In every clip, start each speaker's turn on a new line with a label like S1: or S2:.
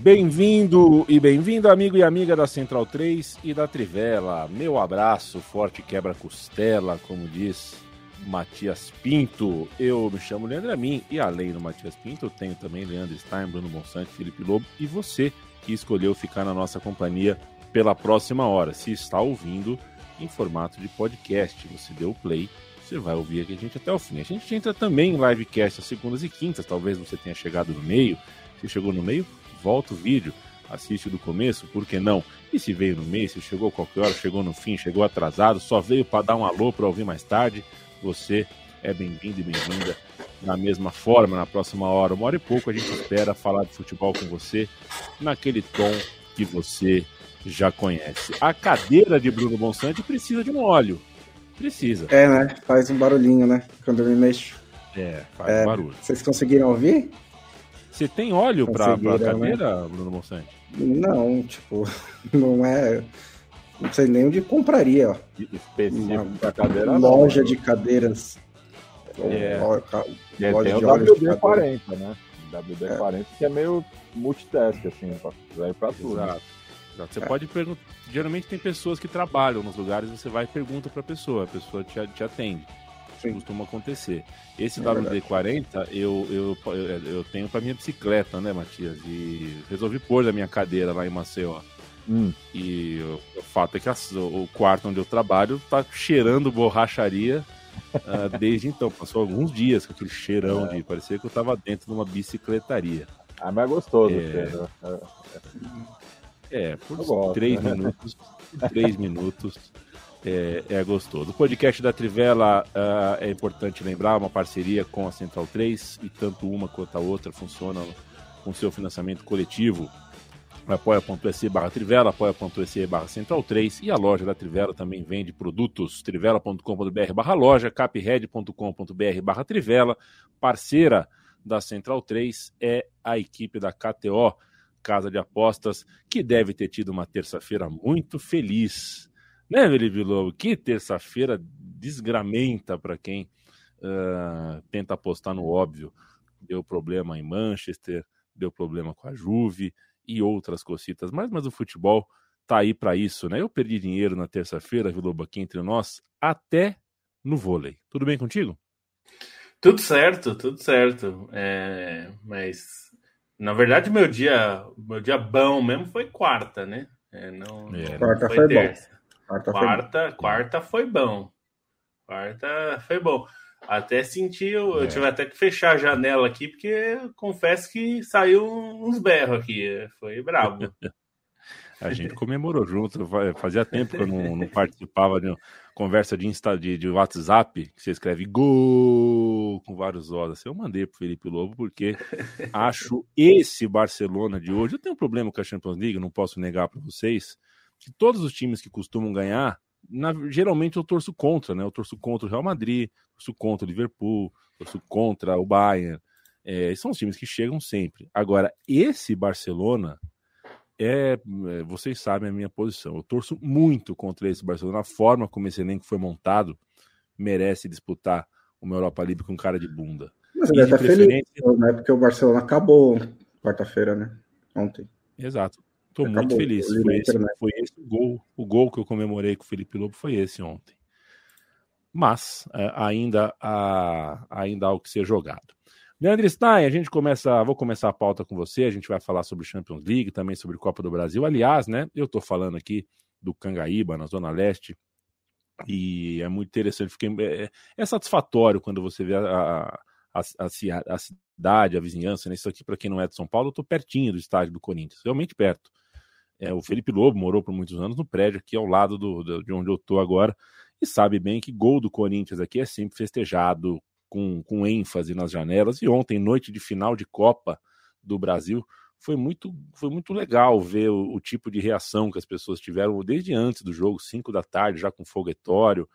S1: Bem-vindo e bem-vindo, amigo e amiga da Central 3 e da Trivela. Meu abraço, forte quebra-costela, como diz Matias Pinto. Eu me chamo Leandro Amin e além do Matias Pinto, eu tenho também Leandro Stein, Bruno Monsante, Felipe Lobo e você que escolheu ficar na nossa companhia pela próxima hora. Se está ouvindo em formato de podcast, você deu play, você vai ouvir aqui a gente até o fim. A gente entra também em livecast às segundas e quintas, talvez você tenha chegado no meio. Se chegou no meio, volta o vídeo, assiste do começo, por que não? E se veio no meio, se chegou qualquer hora, chegou no fim, chegou atrasado, só veio para dar um alô para ouvir mais tarde, você é bem-vindo e bem-vinda da mesma forma na próxima hora, uma hora e pouco a gente espera falar de futebol com você naquele tom que você já conhece. A cadeira de Bruno Bonsante precisa de um óleo. Precisa.
S2: É, né? Faz um barulhinho, né? Quando eu me mexo.
S1: É, faz é, barulho.
S2: Vocês conseguiram ouvir?
S1: Você tem óleo para a né? cadeira, né? Bruno Monsante?
S2: Não, tipo, não é. Não sei nem onde compraria, ó.
S3: Específico para cadeira.
S2: Loja
S3: não,
S2: de cadeiras.
S3: É. é loja tem o WD-40, né? WD-40 é. que é meio multitask, assim, vai para tudo.
S1: Exato. Exato. Você é. pode perguntar. Geralmente tem pessoas que trabalham nos lugares, você vai e pergunta para a pessoa, a pessoa te, te atende. Sim. costuma acontecer. Esse é WD-40 eu, eu, eu tenho para minha bicicleta, né, Matias? E resolvi pôr da minha cadeira lá em Maceió. Hum. E o, o, fato é que a, o quarto onde eu trabalho tá cheirando borracharia uh, desde então. Passou alguns dias com aquele cheirão é. de parecia que eu tava dentro de uma bicicletaria.
S3: Ah, mas é gostoso.
S1: É, é por três minutos, por três minutos é, é gostoso. O podcast da Trivela uh, é importante lembrar, uma parceria com a Central 3 e tanto uma quanto a outra funcionam com seu financiamento coletivo. apoia.se barra Trivela, apoia.se barra Central 3 e a loja da Trivela também vende produtos, trivela.com.br barra loja, capred.com.br barra Trivela, parceira da Central 3 é a equipe da KTO, Casa de Apostas, que deve ter tido uma terça-feira muito feliz né, Felipe Lobo? Que terça-feira desgramenta para quem uh, tenta apostar no óbvio. Deu problema em Manchester, deu problema com a Juve e outras cositas. Mas, mas o futebol tá aí para isso, né? Eu perdi dinheiro na terça-feira, Vilobo, aqui entre nós, até no vôlei. Tudo bem contigo?
S4: Tudo certo, tudo certo. É, mas na verdade meu dia, meu dia bom mesmo foi quarta, né? É, não,
S2: é, quarta foi, foi terça. bom.
S4: Quarta, quarta, foi... quarta foi bom. Quarta foi bom. Até senti, eu, é. eu tive até que fechar a janela aqui, porque confesso que saiu uns berros aqui. Foi brabo.
S1: a gente comemorou junto. Fazia tempo que eu não, não participava de conversa de, Insta, de, de WhatsApp, que você escreve gol com vários olhos. Assim, eu mandei pro Felipe Lobo, porque acho esse Barcelona de hoje. Eu tenho um problema com a Champions League, não posso negar para vocês que todos os times que costumam ganhar, na, geralmente eu torço contra, né? Eu torço contra o Real Madrid, torço contra o Liverpool, torço contra o Bayern. É, são os times que chegam sempre. Agora, esse Barcelona é, é, vocês sabem a minha posição. Eu torço muito contra esse Barcelona. A forma como esse elenco foi montado merece disputar uma Europa League com cara de bunda.
S2: Mas ele tá preferência... feliz, né? Porque o Barcelona acabou quarta-feira, né? Ontem.
S1: Exato. Estou muito feliz. Foi esse, foi esse, o gol. O gol que eu comemorei com o Felipe Lobo foi esse ontem. Mas é, ainda, há, ainda há o que ser jogado. Leandro Stein, a gente começa, vou começar a pauta com você, a gente vai falar sobre Champions League, também sobre Copa do Brasil. Aliás, né, eu estou falando aqui do Cangaíba, na Zona Leste, e é muito interessante, fiquei, é, é satisfatório quando você vê a, a, a, a cidade, a vizinhança, né? Isso aqui, para quem não é de São Paulo, eu estou pertinho do estádio do Corinthians, realmente perto. É, o Felipe Lobo morou por muitos anos no prédio aqui ao lado do, do, de onde eu estou agora e sabe bem que gol do Corinthians aqui é sempre festejado com, com ênfase nas janelas. E ontem, noite de final de Copa do Brasil, foi muito, foi muito legal ver o, o tipo de reação que as pessoas tiveram desde antes do jogo, 5 da tarde, já com foguetório.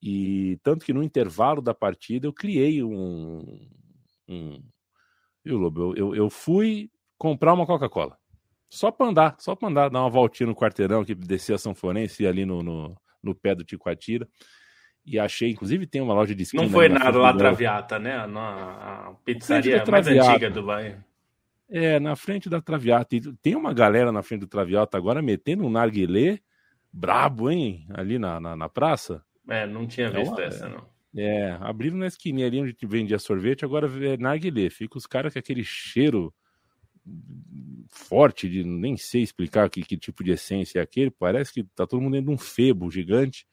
S1: E tanto que no intervalo da partida eu criei um. um viu, Lobo? Eu, eu, eu fui comprar uma Coca-Cola. Só para andar, só para andar, dar uma voltinha no quarteirão que descia São Florencio e ali no, no, no pé do Ticoatira. E achei, inclusive, tem uma loja de esquina.
S4: Não foi nada lá Traviata, né? Na pizzaria mais antiga do bairro.
S1: É, na frente da Traviata. E tem uma galera na frente do Traviata agora metendo um narguilé brabo, hein? Ali na, na, na praça.
S4: É, não tinha visto é uma, essa, não.
S1: É, abriram na esquininha ali onde vendia sorvete, agora é narguilé. Fica os caras com aquele cheiro forte, de nem sei explicar que, que tipo de essência é aquele, parece que tá todo mundo dentro de um febo gigante,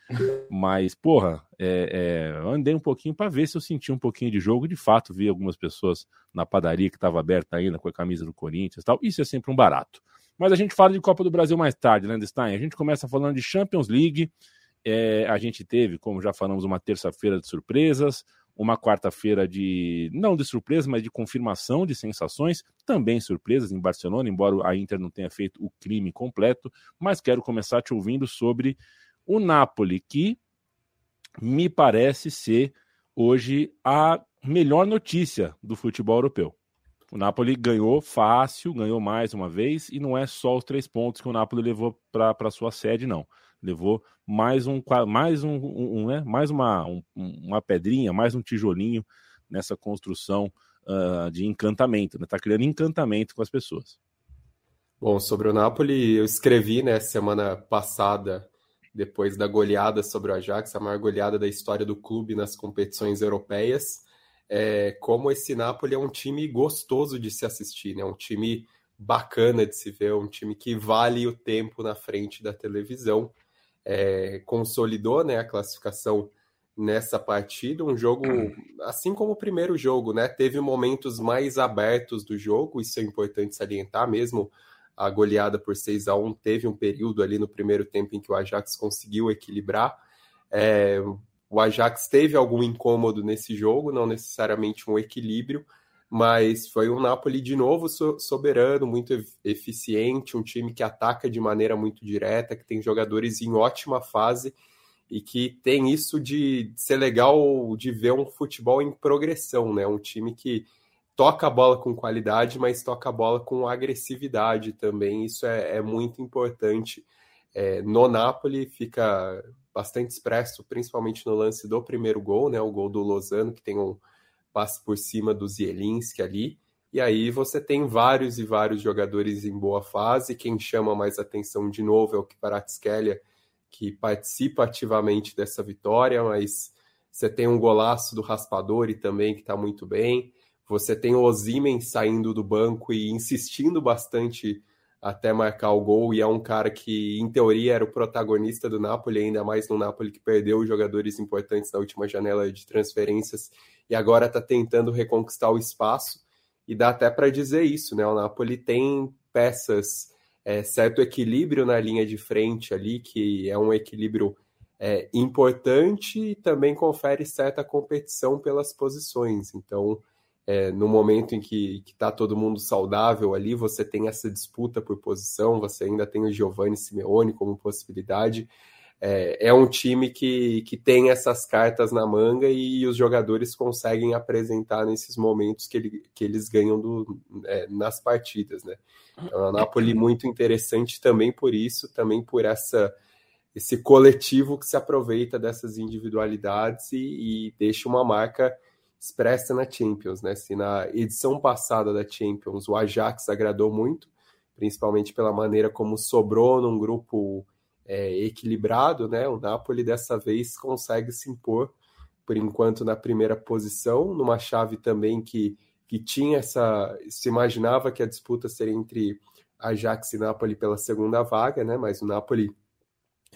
S1: mas, porra, é, é, andei um pouquinho para ver se eu senti um pouquinho de jogo, de fato, vi algumas pessoas na padaria que estava aberta ainda com a camisa do Corinthians tal, isso é sempre um barato. Mas a gente fala de Copa do Brasil mais tarde, Landstein, a gente começa falando de Champions League, é, a gente teve, como já falamos, uma terça-feira de surpresas, uma quarta-feira de, não de surpresa, mas de confirmação de sensações, também surpresas em Barcelona, embora a Inter não tenha feito o crime completo, mas quero começar te ouvindo sobre o Napoli, que me parece ser hoje a melhor notícia do futebol europeu. O Napoli ganhou fácil, ganhou mais uma vez, e não é só os três pontos que o Napoli levou para sua sede, não levou mais um, mais um, um né, mais uma, um, uma pedrinha, mais um tijolinho nessa construção uh, de encantamento, está né? Criando encantamento com as pessoas.
S5: Bom, sobre o Napoli, eu escrevi né, semana passada, depois da goleada sobre o Ajax, a maior goleada da história do clube nas competições europeias, é, como esse Napoli é um time gostoso de se assistir, né? um time bacana de se ver, um time que vale o tempo na frente da televisão é, consolidou né, a classificação nessa partida. Um jogo, assim como o primeiro jogo, né? Teve momentos mais abertos do jogo, isso é importante salientar mesmo. A goleada por 6 a 1 teve um período ali no primeiro tempo em que o Ajax conseguiu equilibrar. É, o Ajax teve algum incômodo nesse jogo, não necessariamente um equilíbrio, mas foi um Napoli de novo soberano, muito eficiente, um time que ataca de maneira muito direta, que tem jogadores em ótima fase e que tem isso de ser legal de ver um futebol em progressão, né? Um time que toca a bola com qualidade, mas toca a bola com agressividade também. Isso é, é muito importante. É, no Napoli fica bastante expresso, principalmente no lance do primeiro gol, né? O gol do Lozano, que tem um passe por cima do Zielinski ali. E aí você tem vários e vários jogadores em boa fase. Quem chama mais atenção de novo é o Kvaratskhelia, que participa ativamente dessa vitória, mas você tem um golaço do Raspadori também, que está muito bem. Você tem o Ozimen saindo do banco e insistindo bastante até marcar o gol, e é um cara que, em teoria, era o protagonista do Napoli, ainda mais no Napoli que perdeu jogadores importantes na última janela de transferências e agora está tentando reconquistar o espaço. E dá até para dizer isso, né? O Napoli tem peças, é, certo equilíbrio na linha de frente ali, que é um equilíbrio é, importante e também confere certa competição pelas posições. Então, é, no momento em que está todo mundo saudável ali, você tem essa disputa por posição, você ainda tem o Giovanni Simeone como possibilidade é, é um time que, que tem essas cartas na manga e os jogadores conseguem apresentar nesses momentos que, ele, que eles ganham do, é, nas partidas, né? Então, a Napoli muito interessante também por isso, também por essa esse coletivo que se aproveita dessas individualidades e, e deixa uma marca expressa na Champions, né? Se na edição passada da Champions o Ajax agradou muito, principalmente pela maneira como sobrou num grupo é, equilibrado, né? O Napoli dessa vez consegue se impor, por enquanto, na primeira posição, numa chave também que, que tinha essa. se imaginava que a disputa seria entre Ajax e Napoli pela segunda vaga, né? Mas o Napoli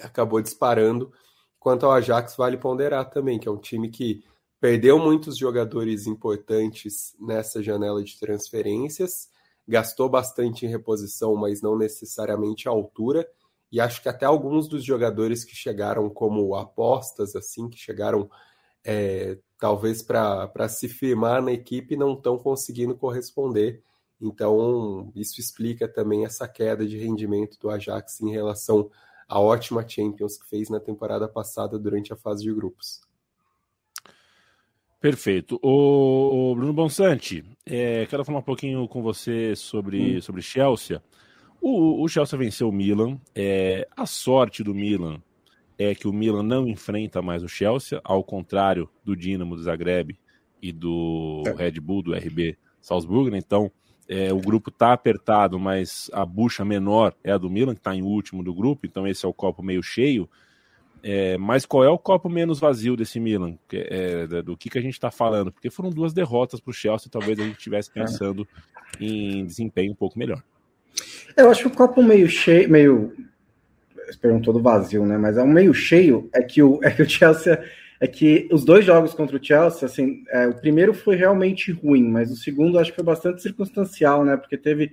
S5: acabou disparando. Quanto ao Ajax, vale ponderar também, que é um time que perdeu muitos jogadores importantes nessa janela de transferências, gastou bastante em reposição, mas não necessariamente à altura. E acho que até alguns dos jogadores que chegaram como apostas, assim, que chegaram é, talvez para se firmar na equipe, não estão conseguindo corresponder. Então, isso explica também essa queda de rendimento do Ajax em relação à ótima Champions que fez na temporada passada durante a fase de grupos.
S1: Perfeito. O, o Bruno Bonsante, é, quero falar um pouquinho com você sobre, hum. sobre Chelsea. O, o, Chelsea venceu o Milan. É, a sorte do Milan é que o Milan não enfrenta mais o Chelsea, ao contrário do Dinamo do Zagreb e do é. Red Bull, do RB Salzburgo. Né? Então, é, o grupo está apertado, mas a bucha menor é a do Milan, que está em último do grupo. Então, esse é o copo meio cheio. É, mas qual é o copo menos vazio desse Milan? É, do que, que a gente está falando? Porque foram duas derrotas para o Chelsea, talvez a gente estivesse é. pensando em desempenho um pouco melhor.
S2: Eu acho que o copo meio cheio, meio. Você perguntou do vazio, né? Mas é um meio cheio é que o, é que o Chelsea. É que os dois jogos contra o Chelsea, assim, é, o primeiro foi realmente ruim, mas o segundo acho que foi bastante circunstancial, né? Porque teve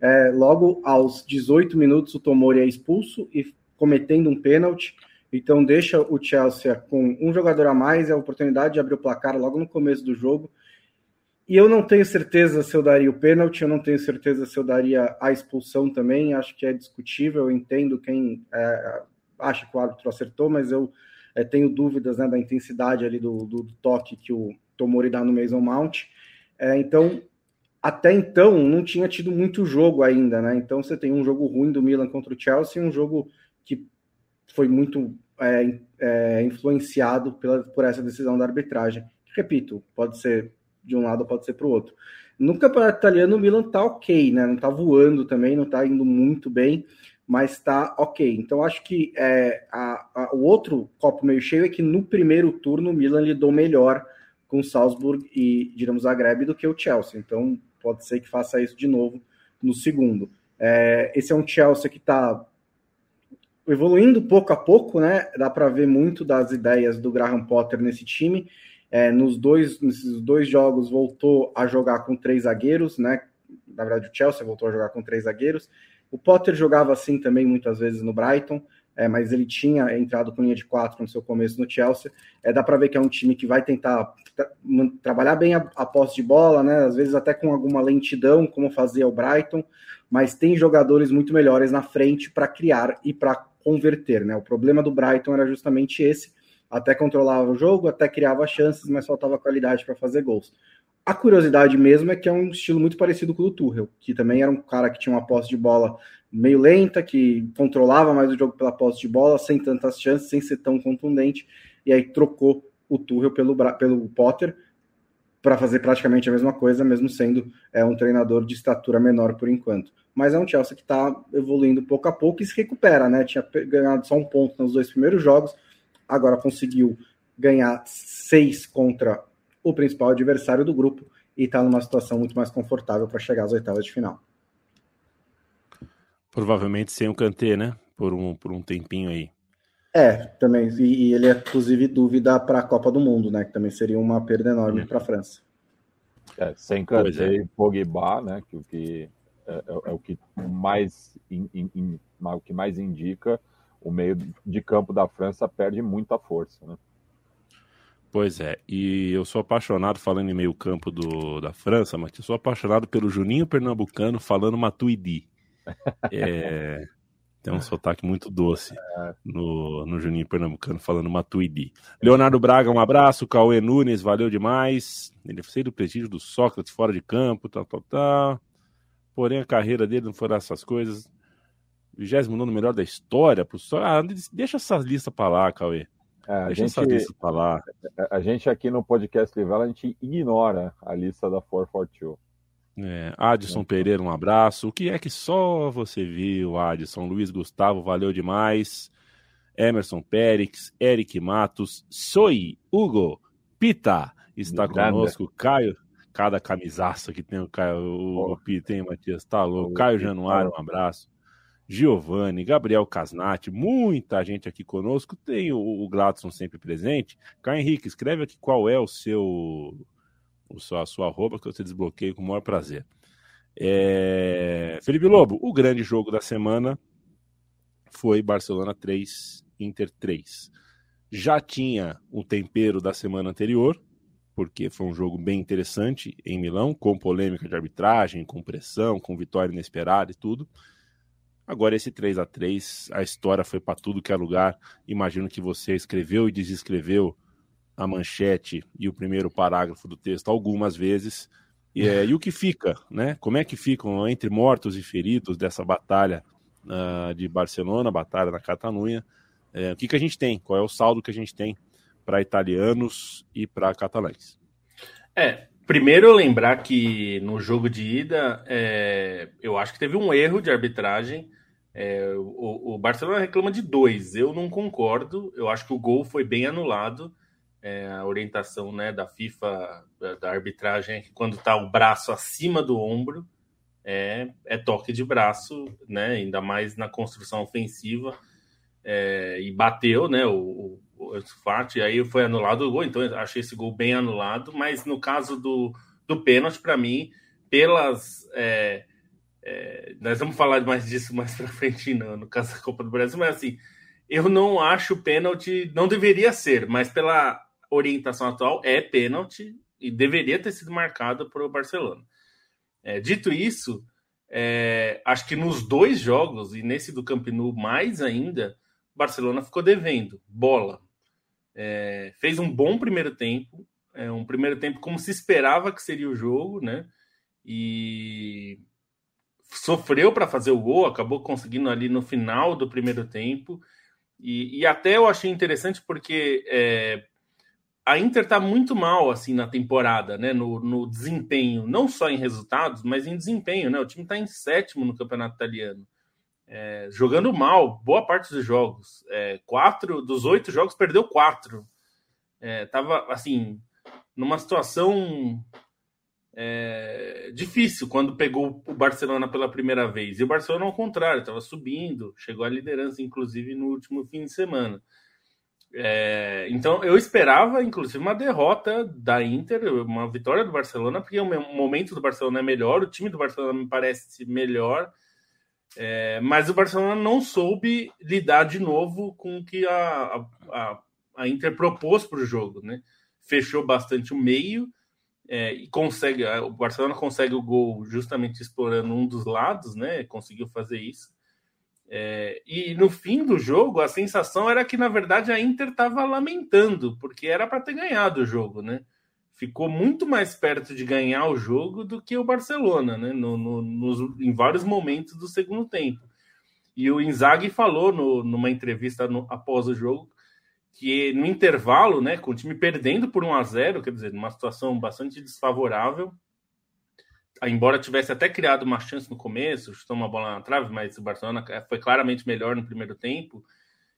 S2: é, logo aos 18 minutos o Tomori é expulso e cometendo um pênalti. Então deixa o Chelsea com um jogador a mais e a oportunidade de abrir o placar logo no começo do jogo. E eu não tenho certeza se eu daria o pênalti, eu não tenho certeza se eu daria a expulsão também. Acho que é discutível, eu entendo quem é, acha que o árbitro acertou, mas eu é, tenho dúvidas né, da intensidade ali do, do, do, toque que o Tomori dá no Mason Mount. É, então, até então, não tinha tido muito jogo ainda, né? Então você tem um jogo ruim do Milan contra o Chelsea, um jogo foi muito é, é, influenciado pela, por essa decisão da arbitragem. Repito, pode ser de um lado, pode ser para o outro. No campeonato italiano, o Milan tá ok, né? Não tá voando também, não tá indo muito bem, mas tá ok. Então, acho que é, a, a, o outro copo meio cheio é que no primeiro turno o Milan lidou melhor com o Salzburg e, digamos, Zagreb do que o Chelsea. Então, pode ser que faça isso de novo no segundo. É, esse é um Chelsea que está evoluindo pouco a pouco, né? Dá para ver muito das ideias do Graham Potter nesse time. É, nos dois, nesses dois jogos voltou a jogar com três zagueiros, né? Na verdade, o Chelsea voltou a jogar com três zagueiros. O Potter jogava assim também muitas vezes no Brighton, é, mas ele tinha entrado com linha de quatro no seu começo no Chelsea. É, dá para ver que é um time que vai tentar tra trabalhar bem a, a posse de bola, né? Às vezes até com alguma lentidão, como fazia o Brighton, mas tem jogadores muito melhores na frente para criar e para converter, né? O problema do Brighton era justamente esse, até controlava o jogo, até criava chances, mas faltava qualidade para fazer gols. A curiosidade mesmo é que é um estilo muito parecido com o do Tuchel, que também era um cara que tinha uma posse de bola meio lenta, que controlava mais o jogo pela posse de bola, sem tantas chances, sem ser tão contundente, e aí trocou o Tuchel pelo, pelo Potter para fazer praticamente a mesma coisa, mesmo sendo é, um treinador de estatura menor por enquanto mas é um Chelsea que está evoluindo pouco a pouco e se recupera, né? Tinha ganhado só um ponto nos dois primeiros jogos, agora conseguiu ganhar seis contra o principal adversário do grupo e está numa situação muito mais confortável para chegar às oitavas de final.
S1: Provavelmente sem o Kanté, né? Por um, por um tempinho aí.
S2: É, também. E, e ele é, inclusive, dúvida para a Copa do Mundo, né? Que também seria uma perda enorme para a França.
S3: É, sem Kanté é. e Pogba, né? Que o que é, é, é o que mais in, in, in, o que mais indica o meio de campo da França perde muita força, né?
S1: Pois é, e eu sou apaixonado falando em meio campo do, da França, mas eu sou apaixonado pelo Juninho Pernambucano falando Matuidi. É, tem um sotaque muito doce no, no Juninho Pernambucano falando Matuidi. Leonardo Braga, um abraço. Cauê Nunes, valeu demais. Ele fez do prestígio do Sócrates fora de campo, tal, tal, tal. Porém, a carreira dele não foi essas coisas. 29 melhor da história. Pro... Ah, deixa essa lista para lá, Cauê.
S3: É, deixa gente, essa lista para lá. A gente aqui no podcast Livela, a gente ignora a lista da 442.
S1: É, Adson é. Pereira, um abraço. O que é que só você viu, Adson? Luiz Gustavo, valeu demais. Emerson Pérez, Eric Matos, Soy, Hugo, Pita, está conosco. Caio, cada camisaça que tem o Caio, o, o Pita, hein, Matias? Tá louco. Caio Januário, um abraço. Giovanni, Gabriel Casnati, muita gente aqui conosco. Tem o, o Gladson sempre presente. Caio Henrique, escreve aqui qual é o seu, o seu a sua arroba que você desbloqueia com o maior prazer. É... Felipe Lobo, o grande jogo da semana foi Barcelona 3, Inter 3. Já tinha o tempero da semana anterior, porque foi um jogo bem interessante em Milão, com polêmica de arbitragem, com pressão, com vitória inesperada e tudo. Agora esse 3 a 3 a história foi para tudo que é lugar. Imagino que você escreveu e desescreveu a manchete e o primeiro parágrafo do texto algumas vezes. E, é, e o que fica, né? Como é que ficam entre mortos e feridos dessa batalha uh, de Barcelona, batalha na Catalunha? É, o que, que a gente tem? Qual é o saldo que a gente tem para italianos e para catalães?
S4: É, primeiro lembrar que no jogo de ida, é, eu acho que teve um erro de arbitragem. É, o, o, Barcelona reclama de dois, eu não concordo. Eu acho que o gol foi bem anulado. É, a orientação né, da FIFA, da, da arbitragem, é que quando está o braço acima do ombro, é, é toque de braço, né, ainda mais na construção ofensiva. É, e bateu né, o, o, o Fati, e aí foi anulado o gol, então achei esse gol bem anulado, mas no caso do, do pênalti, para mim, pelas. É, é, nós vamos falar mais disso mais para frente no, no caso da Copa do Brasil, mas assim, eu não acho pênalti, não deveria ser, mas pela orientação atual é pênalti e deveria ter sido marcado para o Barcelona. É, dito isso, é, acho que nos dois jogos, e nesse do Camp Nou mais ainda, Barcelona ficou devendo bola. É, fez um bom primeiro tempo, é, um primeiro tempo como se esperava que seria o jogo, né? E sofreu para fazer o gol, acabou conseguindo ali no final do primeiro tempo. E, e até eu achei interessante porque é, a Inter está muito mal assim na temporada, né? No, no, desempenho, não só em resultados, mas em desempenho, né? O time está em sétimo no campeonato italiano, é, jogando mal boa parte dos jogos. É, quatro dos oito jogos perdeu quatro. É, tava assim numa situação é, difícil quando pegou o Barcelona pela primeira vez. E o Barcelona ao contrário, estava subindo, chegou à liderança inclusive no último fim de semana. É, então eu esperava, inclusive, uma derrota da Inter, uma vitória do Barcelona, porque o momento do Barcelona é melhor, o time do Barcelona me parece melhor, é, mas o Barcelona não soube lidar de novo com o que a, a, a Inter propôs para o jogo, né? Fechou bastante o meio é, e consegue, o Barcelona consegue o gol justamente explorando um dos lados, né? Conseguiu fazer isso. É, e no fim do jogo, a sensação era que, na verdade, a Inter estava lamentando, porque era para ter ganhado o jogo, né? Ficou muito mais perto de ganhar o jogo do que o Barcelona, né? No, no, nos, em vários momentos do segundo tempo. E o Inzaghi falou no, numa entrevista no, após o jogo que no intervalo, né, com o time perdendo por 1 a 0 quer dizer, numa situação bastante desfavorável, embora tivesse até criado uma chance no começo, chutou uma bola na trave, mas o Barcelona foi claramente melhor no primeiro tempo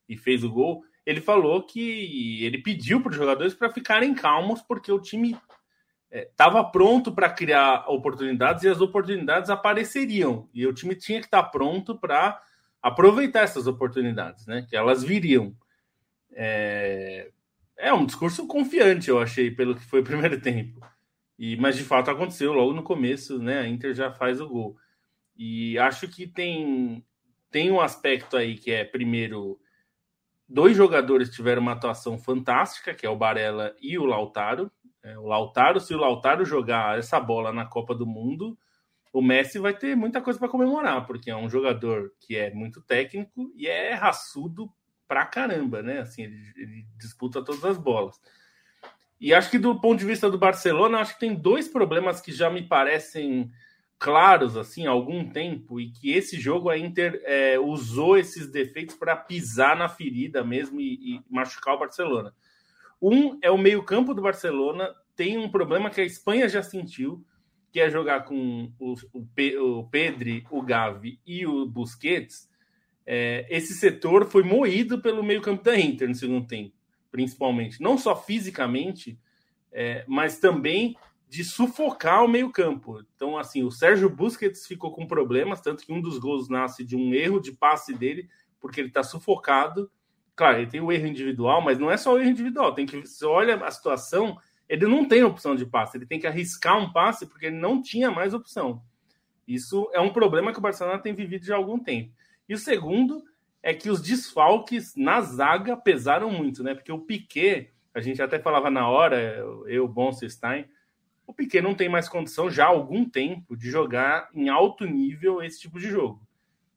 S4: e fez o gol. Ele falou que ele pediu para os jogadores para ficarem calmos, porque o time estava é, pronto para criar oportunidades e as oportunidades apareceriam. E o time tinha que estar tá pronto para aproveitar essas oportunidades, né? Que elas viriam. É, é um discurso confiante, eu achei, pelo que foi o primeiro tempo. E, mas de fato aconteceu logo no começo, né? A Inter já faz o gol. E acho que tem, tem um aspecto aí que é, primeiro, dois jogadores tiveram uma atuação fantástica, que é o Barella e o Lautaro. É, o Lautaro, se o Lautaro jogar essa bola na Copa do Mundo, o Messi vai ter muita coisa para comemorar, porque é um jogador que é muito técnico e é raçudo pra caramba, né? Assim, ele, ele disputa todas as bolas. E acho que do ponto de vista do Barcelona, acho que tem dois problemas que já me parecem claros assim há algum tempo e que esse jogo a Inter é, usou esses defeitos para pisar na ferida mesmo e, e, machucar o Barcelona. Um é o meio-campo do Barcelona tem um problema que a Espanha já sentiu, que é jogar com o, o, o Pedri, o Gavi e o Busquets. É, esse setor foi moído pelo meio-campo da Inter no segundo tempo principalmente, não só fisicamente, é, mas também de sufocar o meio-campo. Então, assim, o Sérgio Busquets ficou com problemas, tanto que um dos gols nasce de um erro de passe dele, porque ele está sufocado. Claro, ele tem o erro individual, mas não é só o erro individual. Tem que você olha a situação, ele não tem opção de passe, ele tem que arriscar um passe porque ele não tinha mais opção. Isso é um problema que o Barcelona tem vivido já há algum tempo. E o segundo é que os desfalques na zaga pesaram muito, né? Porque o Piquet, a gente até falava na hora, eu, Bonstein, o Piquet não tem mais condição já há algum tempo de jogar em alto nível esse tipo de jogo.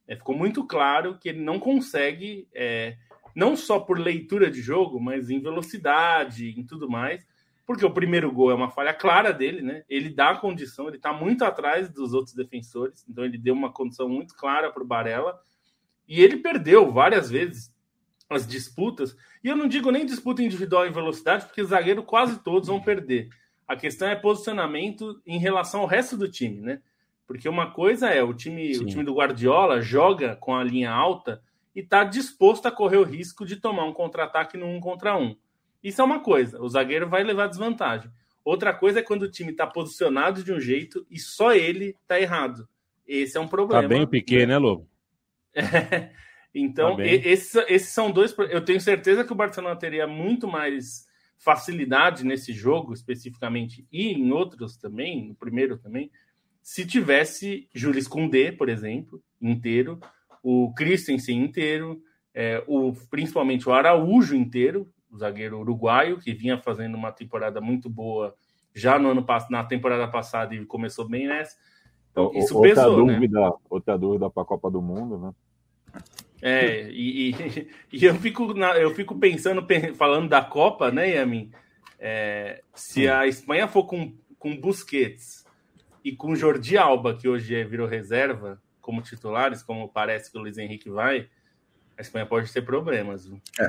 S4: É, ficou muito claro que ele não consegue, é, não só por leitura de jogo, mas em velocidade, em tudo mais, porque o primeiro gol é uma falha clara dele, né? Ele dá a condição, ele está muito atrás dos outros defensores, então ele deu uma condição muito clara para o Barella e ele perdeu várias vezes as disputas. E eu não digo nem disputa individual em velocidade, porque zagueiro quase todos vão perder. A questão é posicionamento em relação ao resto do time, né? Porque uma coisa é o time, o time do Guardiola joga com a linha alta e está disposto a correr o risco de tomar um contra-ataque no um contra um. Isso é uma coisa, o zagueiro vai levar desvantagem. Outra coisa é quando o time está posicionado de um jeito e só ele está errado. Esse é um problema.
S1: Tá bem o Piquet, né, Lobo?
S4: então, tá esses, esses são dois. Eu tenho certeza que o Barcelona teria muito mais facilidade nesse jogo, especificamente, e em outros também, no primeiro também, se tivesse Jules Koundé, por exemplo, inteiro, o Christensen inteiro, é, o, principalmente o Araújo inteiro, o zagueiro uruguaio, que vinha fazendo uma temporada muito boa já no ano na temporada passada e começou bem nessa.
S3: Então, isso outra pesou, né? dúvida, né? Outra dúvida para a Copa do Mundo, né?
S4: É, e, e, e, eu, fico na, eu fico pensando, falando da Copa, né, Yamin? É, se a Espanha for com, com Busquets e com Jordi Alba, que hoje é, virou reserva, como titulares, como parece que o Luiz Henrique vai, a Espanha pode ter problemas.
S2: É.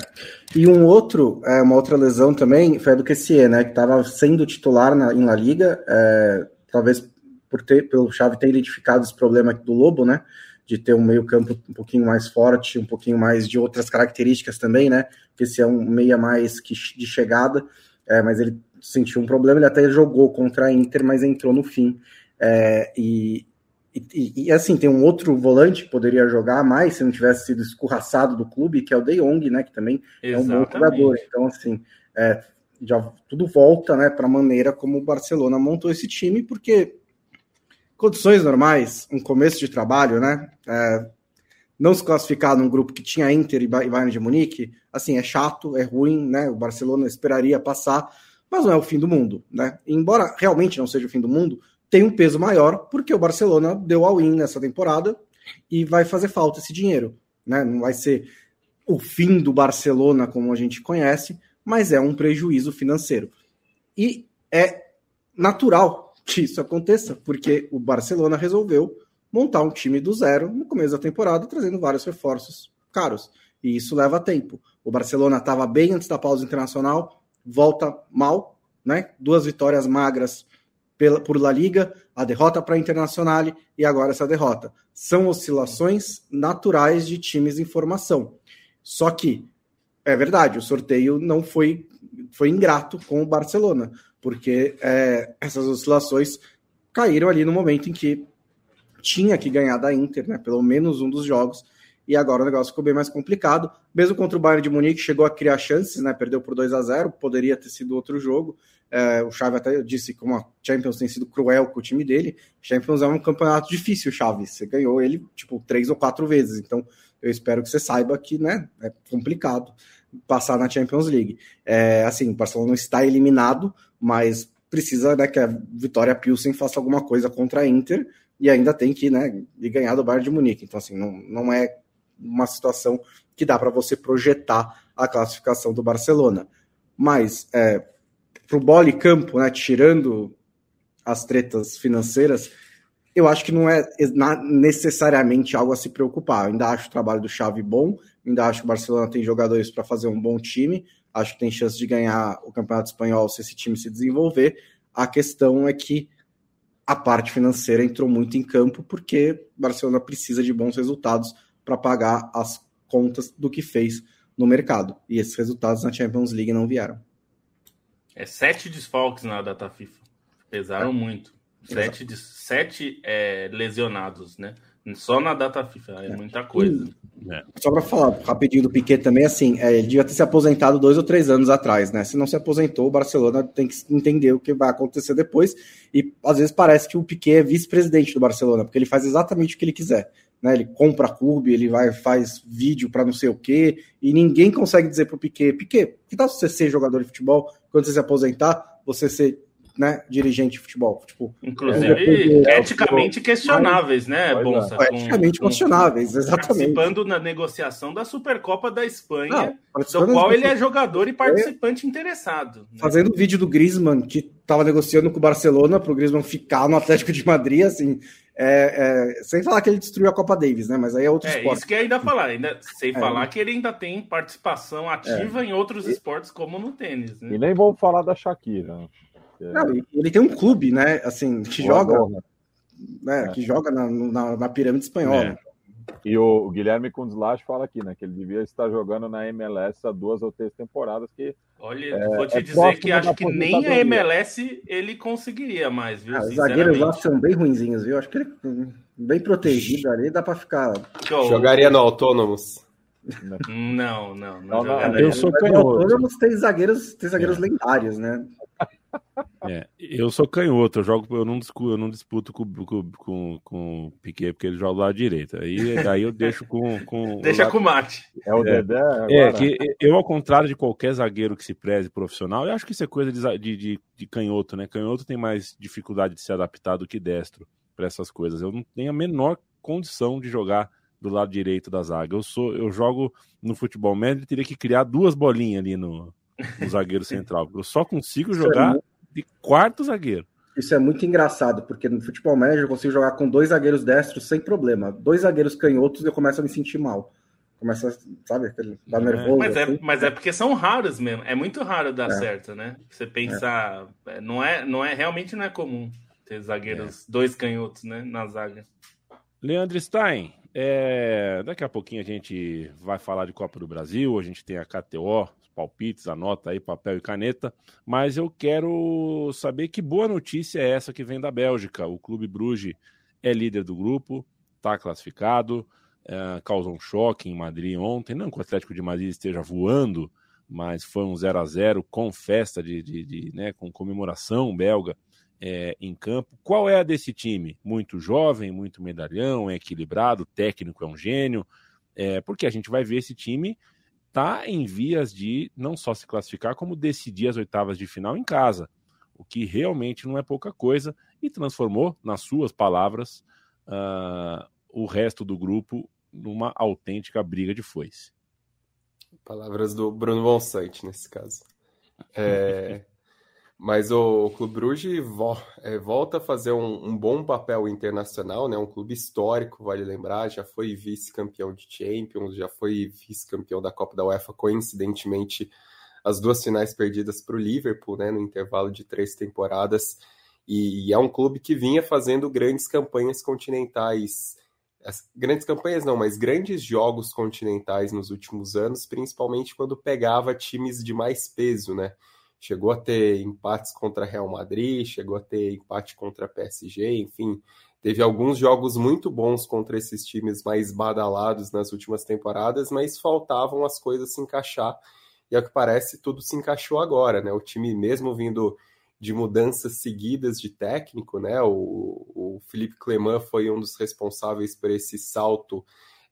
S2: E um outro, é, uma outra lesão também foi a do Kessie, né? Que estava sendo titular na, em La Liga, é, talvez por ter, pelo Chave ter identificado esse problema do Lobo, né? De ter um meio-campo um pouquinho mais forte, um pouquinho mais de outras características também, né? Porque se é um meia mais que, de chegada, é, mas ele sentiu um problema, ele até jogou contra a Inter, mas entrou no fim. É, e, e, e, assim, tem um outro volante que poderia jogar mais se não tivesse sido escorraçado do clube, que é o De Jong, né? Que também Exatamente. é um bom jogador. Então, assim, é, já tudo volta né, para a maneira como o Barcelona montou esse time, porque condições normais, um começo de trabalho, né? É, não se classificar num grupo que tinha Inter e Bayern de Munique, assim, é chato, é ruim, né? O Barcelona esperaria passar, mas não é o fim do mundo, né? E embora realmente não seja o fim do mundo, tem um peso maior porque o Barcelona deu all-in nessa temporada e vai fazer falta esse dinheiro, né? Não vai ser o fim do Barcelona como a gente conhece, mas é um prejuízo financeiro. E é natural que isso aconteça, porque o Barcelona resolveu montar um time do zero no começo da temporada, trazendo vários reforços caros. E isso leva tempo. O Barcelona estava bem antes da pausa internacional, volta mal, né? Duas vitórias magras pela, por La Liga, a derrota para a Internacional e agora essa derrota. São oscilações naturais de times em formação. Só que é verdade, o sorteio não foi foi ingrato com o Barcelona porque é, essas oscilações caíram ali no momento em que tinha que ganhar da Inter, né, pelo menos um dos jogos, e agora o negócio ficou bem mais complicado. Mesmo contra o Bayern de Munique, chegou a criar chances, né, perdeu por 2 a 0 poderia ter sido outro jogo. É, o Xavi até disse como a Champions tem sido cruel com o time dele. Champions é um campeonato difícil, Xavi. Você ganhou ele, tipo, três ou quatro vezes. Então, eu espero que você saiba que, né, é complicado passar na Champions League. É, assim, o Barcelona está eliminado, mas precisa né, que a Vitória Pilsen faça alguma coisa contra a Inter e ainda tem que né, ganhar do Bayern de Munique. Então, assim, não, não é uma situação que dá para você projetar a classificação do Barcelona. Mas, é, para o e campo, né, tirando as tretas financeiras, eu acho que não é necessariamente algo a se preocupar. Eu ainda acho o trabalho do Xavi bom, ainda acho que o Barcelona tem jogadores para fazer um bom time, acho que tem chance de ganhar o Campeonato Espanhol se esse time se desenvolver. A questão é que a parte financeira entrou muito em campo porque Barcelona precisa de bons resultados para pagar as contas do que fez no mercado. E esses resultados na Champions League não vieram.
S4: É sete desfalques na data FIFA. Pesaram é. muito. Sete, de, sete é, lesionados, né? Só na data FIFA, é, é. muita coisa.
S2: É. Só para falar rapidinho do Piquet também, assim, é, ele devia ter se aposentado dois ou três anos atrás, né? Se não se aposentou, o Barcelona tem que entender o que vai acontecer depois. E às vezes parece que o Piquet é vice-presidente do Barcelona, porque ele faz exatamente o que ele quiser. Né, ele compra clube, ele vai faz vídeo para não sei o quê, e ninguém consegue dizer pro Piquet, Piquet, que tal você ser jogador de futebol, quando você se aposentar, você ser né, dirigente de futebol. Tipo,
S4: Inclusive, é, eticamente questionáveis, né, Bonsa?
S2: É, eticamente com, questionáveis, exatamente.
S4: Participando na negociação da Supercopa da Espanha, Não, do qual ele é jogador e participante interessado.
S2: Né? Fazendo o vídeo do Griezmann, que estava negociando com o Barcelona para o Griezmann ficar no Atlético de Madrid, assim, é, é, sem falar que ele destruiu a Copa Davis, né? Mas aí é outro é,
S4: esporte. Isso que ainda falar, ainda, sem é, falar que ele ainda tem participação ativa é. em outros esportes, como no tênis. Né?
S3: E nem vamos falar da Shakira.
S2: Não, ele tem um clube, né? Assim, que joga, né, é. que joga na, na, na pirâmide espanhola. É.
S3: E o Guilherme Kundslash fala aqui, né, que ele devia estar jogando na MLS há duas ou três temporadas que
S4: Olha, é, vou te é dizer que acho que nem a MLS ele conseguiria mais, viu? Ah,
S2: os zagueiros lá são bem ruinzinhos, viu? Acho que ele bem protegido ali, dá para ficar.
S5: Jogaria no Autônomos.
S4: Não, não, não.
S2: não, não eu sou canhoto. Autônomos tem zagueiros, tem zagueiros é. lendários, né?
S1: É, eu sou canhoto, eu jogo, eu não disputo, eu não disputo com, com, com, com o Piquet, porque ele joga do lado direito. Aí, aí eu deixo com. com
S4: Deixa
S1: lado...
S4: com o mate.
S3: É o é, Dedé.
S1: É, que eu, ao contrário de qualquer zagueiro que se preze profissional, eu acho que isso é coisa de, de, de, de canhoto, né? Canhoto tem mais dificuldade de se adaptar do que destro para essas coisas. Eu não tenho a menor condição de jogar do lado direito da zaga. Eu sou, eu jogo no futebol médio, teria que criar duas bolinhas ali no, no zagueiro central. Eu só consigo jogar de quarto zagueiro.
S2: Isso é muito engraçado, porque no futebol médio eu consigo jogar com dois zagueiros destros sem problema. Dois zagueiros canhotos eu começo a me sentir mal. Começa, sabe, aquele dá é. nervoso.
S4: Mas, é, assim. é, mas é porque são raros mesmo. É muito raro dar é. certo, né? Você pensar. É. Não, é, não é realmente não é comum ter zagueiros, é. dois canhotos, né? Na zaga.
S1: Leandro Stein, é, daqui a pouquinho a gente vai falar de Copa do Brasil, a gente tem a KTO, palpites, anota aí papel e caneta, mas eu quero saber que boa notícia é essa que vem da Bélgica. O Clube Bruges é líder do grupo, está classificado, é, causou um choque em Madrid ontem, não que o Atlético de Madrid esteja voando, mas foi um 0 a 0 com festa de, de, de né, com comemoração belga é, em campo. Qual é a desse time? Muito jovem, muito medalhão, é equilibrado, técnico é um gênio, é, porque a gente vai ver esse time está em vias de não só se classificar, como decidir as oitavas de final em casa, o que realmente não é pouca coisa, e transformou, nas suas palavras, uh, o resto do grupo numa autêntica briga de foice.
S5: Palavras do Bruno Bonsante, nesse caso. É, Mas o, Clube Bruges vo, é, volta a fazer um, um, bom papel internacional, né? Um clube histórico, vale lembrar, já foi vice-campeão de Champions, já foi vice-campeão da Copa da UEFA, coincidentemente as duas finais perdidas para o Liverpool, né? No intervalo de três temporadas, e, e é um clube que vinha fazendo grandes campanhas continentais, as, grandes campanhas não, mas grandes jogos continentais nos últimos anos, principalmente quando pegava times de mais peso, né? Chegou a ter empates contra Real Madrid, chegou a ter empate contra PSG, enfim, teve alguns jogos muito bons contra esses times mais badalados nas últimas temporadas, mas faltavam as coisas se encaixar. E ao que parece, tudo se encaixou agora, né? O time mesmo vindo de mudanças seguidas de técnico, né? O, o Felipe Clement foi um dos responsáveis por esse salto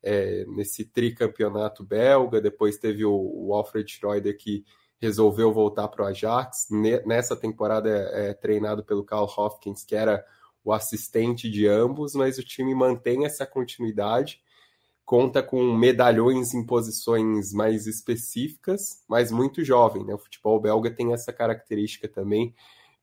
S5: é, nesse tricampeonato belga. Depois teve o, o Alfred Schroeder que resolveu voltar para o Ajax. Nessa temporada é, é, treinado pelo Carl Hopkins, que era o assistente de ambos, mas o time mantém essa continuidade, conta com medalhões em posições mais específicas, mas muito jovem. Né? O futebol belga tem essa característica também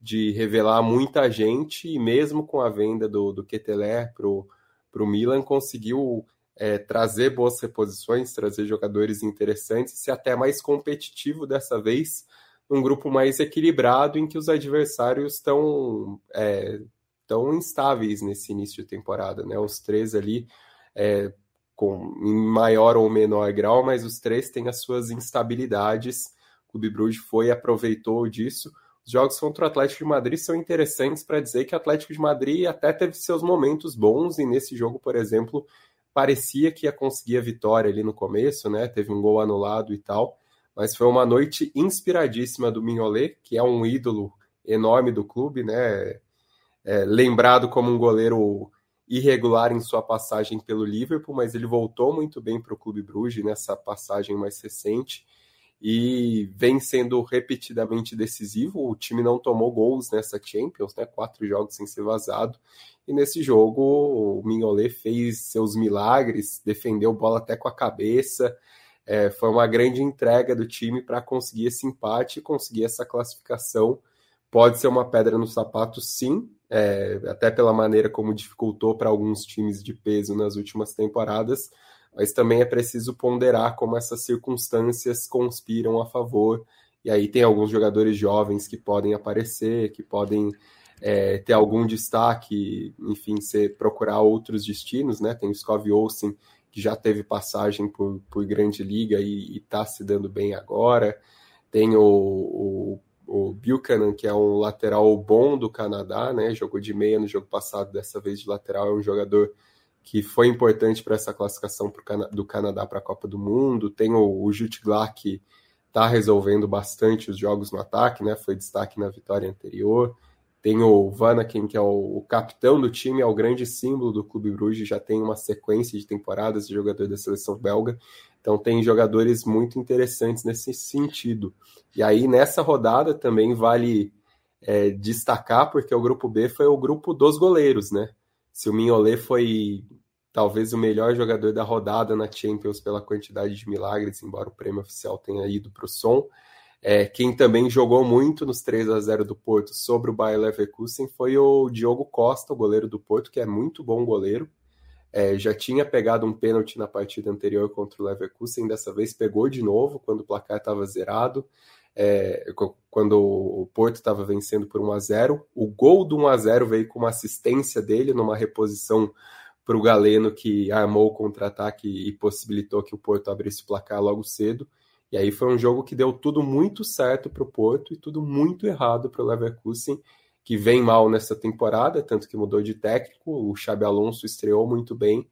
S5: de revelar muita gente, e mesmo com a venda do, do Keteler para o Milan, conseguiu é, trazer boas reposições, trazer jogadores interessantes e ser até mais competitivo dessa vez, um grupo mais equilibrado em que os adversários estão é, tão instáveis nesse início de temporada, né? Os três ali é, com em maior ou menor grau, mas os três têm as suas instabilidades. O Clube foi e aproveitou disso. os jogos contra o Atlético de Madrid são interessantes para dizer que o Atlético de Madrid até teve seus momentos bons e nesse jogo, por exemplo, parecia que ia conseguir a vitória ali no começo, né? Teve um gol anulado e tal, mas foi uma noite inspiradíssima do Mignolet, que é um ídolo enorme do clube, né? É, lembrado como um goleiro irregular em sua passagem pelo Liverpool, mas ele voltou muito bem para o Clube Bruges nessa passagem mais recente e vem sendo repetidamente decisivo. O time não tomou gols nessa Champions, né? Quatro jogos sem ser vazado. E nesse jogo o Mignolet fez seus milagres, defendeu bola até com a cabeça. É, foi uma grande entrega do time para conseguir esse empate e conseguir essa classificação. Pode ser uma pedra no sapato, sim, é, até pela maneira como dificultou para alguns times de peso nas últimas temporadas mas também é preciso ponderar como essas circunstâncias conspiram a favor. E aí tem alguns jogadores jovens que podem aparecer, que podem é, ter algum destaque, enfim, ser, procurar outros destinos, né? Tem o Scov Olsen, que já teve passagem por, por grande liga e está se dando bem agora. Tem o, o, o, Buchanan, que é um lateral bom do Canadá, né? Jogou de meia no jogo passado, dessa vez de lateral, é um jogador que foi importante para essa classificação Cana do Canadá para a Copa do Mundo. Tem o, o Jutglar, que está resolvendo bastante os jogos no ataque, né? Foi destaque na vitória anterior. Tem o Vanaken, que é o, o, capitão do time, é o grande símbolo do Clube Bruges, já tem uma sequência de temporadas de jogador da seleção belga. Então tem jogadores muito interessantes nesse sentido. E aí nessa rodada também vale é, destacar, porque o grupo B foi o grupo dos goleiros, né? Se o Mignolet foi talvez o melhor jogador da rodada na Champions pela quantidade de milagres, embora o prêmio oficial tenha ido para o som. É, quem também jogou muito nos 3 a 0 do Porto sobre o Bayer Leverkusen foi o Diogo Costa, o goleiro do Porto, que é muito bom goleiro. É, já tinha pegado um pênalti na partida anterior contra o Leverkusen, dessa vez pegou de novo quando o placar estava zerado é, quando o Porto estava vencendo por 1 a 0 O gol do 1 a 0 veio com uma assistência dele numa reposição para o Galeno, que armou o contra-ataque e possibilitou que o Porto abrisse o placar logo cedo. E aí foi um jogo que deu tudo muito certo para o Porto e tudo muito errado para o Leverkusen, que vem mal nessa temporada, tanto que mudou de técnico. O Xabi Alonso estreou muito bem.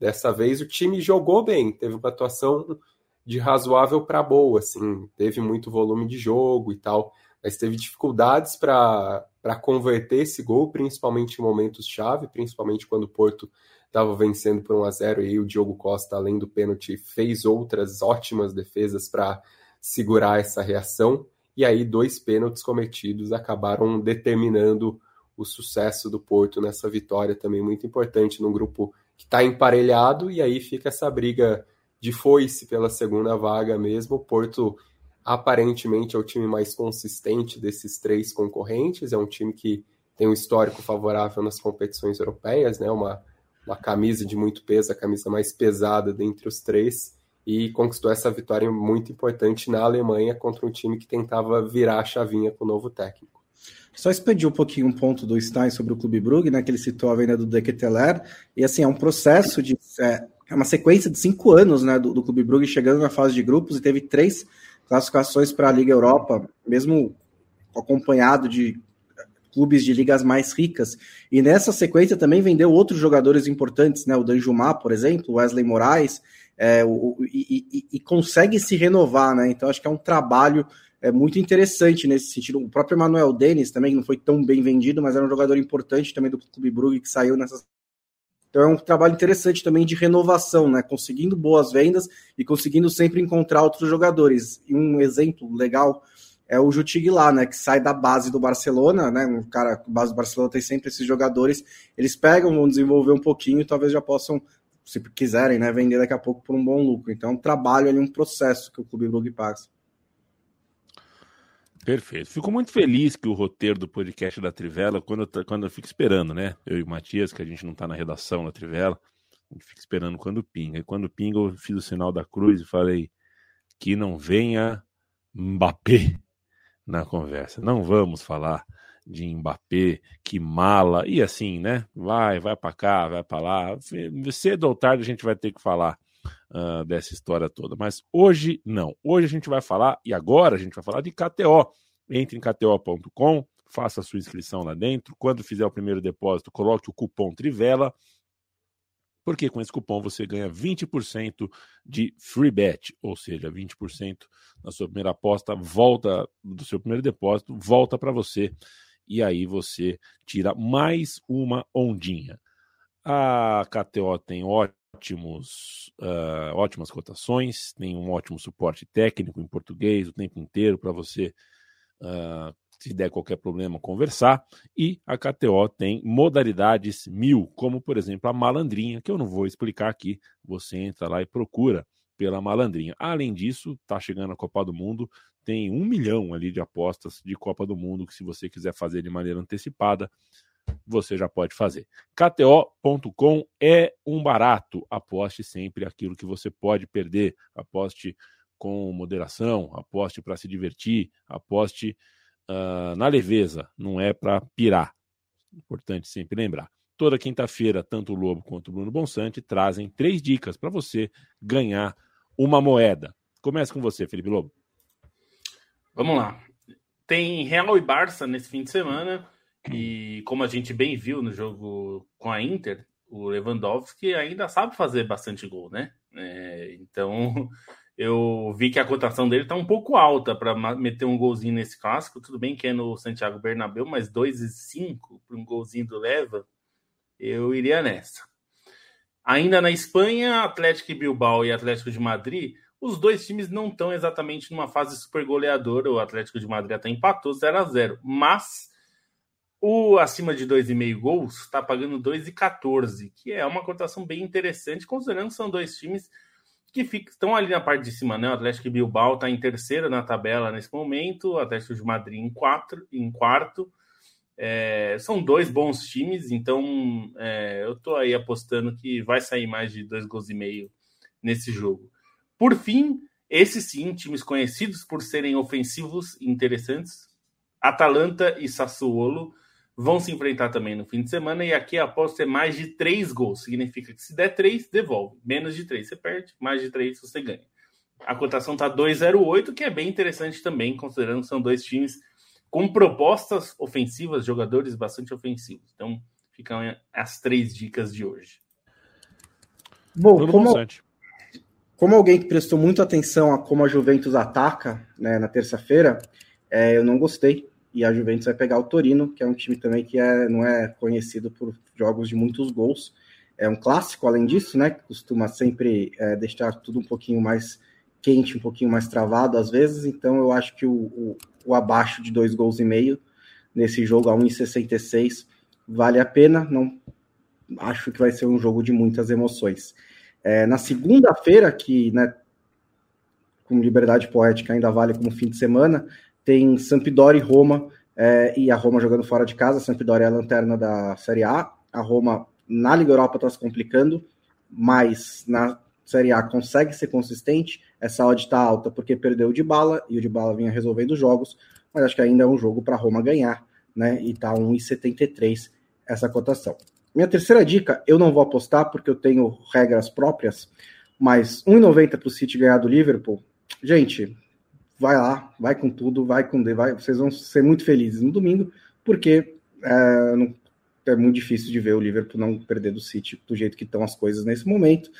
S5: Dessa vez o time jogou bem, teve uma atuação de razoável para boa, assim, teve muito volume de jogo e tal, mas teve dificuldades para converter esse gol, principalmente em momentos chave, principalmente quando o Porto estava vencendo por 1 a 0 e o Diogo Costa, além do pênalti, fez outras ótimas defesas para segurar essa reação. E aí dois pênaltis cometidos acabaram determinando o sucesso do Porto nessa vitória também muito importante num grupo que está emparelhado e aí fica essa briga de foice pela segunda vaga mesmo. O Porto aparentemente é o time mais consistente desses três concorrentes, é um time que tem um histórico favorável nas competições europeias, né? Uma, uma camisa de muito peso, a camisa mais pesada dentre os três, e conquistou essa vitória muito importante na Alemanha contra um time que tentava virar a chavinha com o novo técnico.
S2: Só expandir um pouquinho um ponto do Stein sobre o Clube Brugge, né, que ele citou a venda do Deketeler, e assim, é um processo de é, é uma sequência de cinco anos né, do, do Clube Brugge chegando na fase de grupos e teve três classificações para a Liga Europa, mesmo acompanhado de clubes de ligas mais ricas. E nessa sequência também vendeu outros jogadores importantes, né? O Danjumar, por exemplo, Wesley Moraes, é, o, e, e, e, consegue se renovar, né? Então acho que é um trabalho é, muito interessante nesse sentido. O próprio Manuel Denis também, que não foi tão bem vendido, mas era um jogador importante também do Clube Brugge que saiu nessa então é um trabalho interessante também de renovação, né? Conseguindo boas vendas e conseguindo sempre encontrar outros jogadores. E um exemplo legal é o Jutig lá, né? Que sai da base do Barcelona, né? Um cara, a base do Barcelona tem sempre esses jogadores. Eles pegam, vão desenvolver um pouquinho e talvez já possam, se quiserem, né? Vender daqui a pouco por um bom lucro. Então é um trabalho ali, um processo que o Clube Brugge passa.
S1: Perfeito. Fico muito feliz que o roteiro do podcast da Trivela, quando eu, quando eu fico esperando, né? Eu e o Matias, que a gente não está na redação da Trivela, a gente fica esperando quando pinga. E quando pinga, eu fiz o sinal da cruz e falei que não venha Mbappé na conversa. Não vamos falar de Mbappé, que mala, e assim, né? Vai, vai para cá, vai para lá. Cedo ou tarde a gente vai ter que falar uh, dessa história toda. Mas hoje não. Hoje a gente vai falar, e agora a gente vai falar de KTO. Entre em KTO.com, faça a sua inscrição lá dentro. Quando fizer o primeiro depósito, coloque o cupom Trivela, porque com esse cupom você ganha 20% de free bet, ou seja, 20% da sua primeira aposta volta do seu primeiro depósito, volta para você e aí você tira mais uma ondinha. A KTO tem ótimos, uh, ótimas cotações, tem um ótimo suporte técnico em português o tempo inteiro para você uh, se der qualquer problema, conversar. E a KTO tem modalidades mil, como por exemplo a malandrinha, que eu não vou explicar aqui. Você entra lá e procura pela malandrinha. Além disso, está chegando a Copa do Mundo, tem um milhão ali de apostas de Copa do Mundo, que se você quiser fazer de maneira antecipada, você já pode fazer. KTO.com é um barato. Aposte sempre aquilo que você pode perder. Aposte com moderação, aposte para se divertir, aposte uh, na leveza, não é para pirar. Importante sempre lembrar. Toda quinta-feira, tanto o Lobo quanto o Bruno Bonsante trazem três dicas para você ganhar uma moeda. Começa com você, Felipe Lobo.
S4: Vamos lá. Tem Real e Barça nesse fim de semana. E como a gente bem viu no jogo com a Inter, o Lewandowski ainda sabe fazer bastante gol, né? É, então eu vi que a cotação dele está um pouco alta para meter um golzinho nesse clássico. Tudo bem que é no Santiago Bernabéu, mas 2,5 para um golzinho do Leva, eu iria nessa. Ainda na Espanha, Atlético Bilbao e Atlético de Madrid, os dois times não estão exatamente numa fase super goleadora. O Atlético de Madrid até empatou 0 a 0 mas o acima de 2,5 gols está pagando 2,14, que é uma cotação bem interessante, considerando que são dois times que fica, estão ali na parte de cima, né? O Atlético Bilbao está em terceira na tabela nesse momento, o Atlético de Madrid em, quatro, em quarto. É, são dois bons times, então é, eu estou aí apostando que vai sair mais de dois gols e meio nesse jogo. Por fim, esses sim, times conhecidos por serem ofensivos e interessantes, Atalanta e Sassuolo vão se enfrentar também no fim de semana. E aqui a aposta é mais de três gols. Significa que se der três, devolve. Menos de três, você perde. Mais de três, você ganha. A cotação está 2,08, que é bem interessante também, considerando que são dois times com propostas ofensivas, jogadores bastante ofensivos. Então, ficam as três dicas de hoje.
S2: Bom, como, como alguém que prestou muita atenção a como a Juventus ataca né, na terça-feira, é, eu não gostei e a Juventus vai pegar o Torino, que é um time também que é, não é conhecido por jogos de muitos gols. É um clássico, além disso, né? Que costuma sempre é, deixar tudo um pouquinho mais quente, um pouquinho mais travado às vezes. Então eu acho que o, o, o abaixo de dois gols e meio nesse jogo a 1,66 vale a pena. Não acho que vai ser um jogo de muitas emoções. É, na segunda-feira, que né, com liberdade poética ainda vale como fim de semana, tem Sampdoria e Roma, é, e a Roma jogando fora de casa. A Sampdoria é a lanterna da Série A. A Roma na Liga Europa está se complicando, mas na Série A consegue ser consistente. Essa odd está alta porque perdeu o de bala e o de bala vinha resolvendo jogos, mas acho que ainda é um jogo para a Roma ganhar, né? E tá 1,73 essa cotação. Minha terceira dica, eu não vou apostar porque eu tenho regras próprias, mas 1,90 para o City ganhar do Liverpool, gente, vai lá, vai com tudo, vai com vai, vocês vão ser muito felizes no domingo, porque é, não, é muito difícil de ver o Liverpool não perder do City do jeito que estão as coisas nesse momento.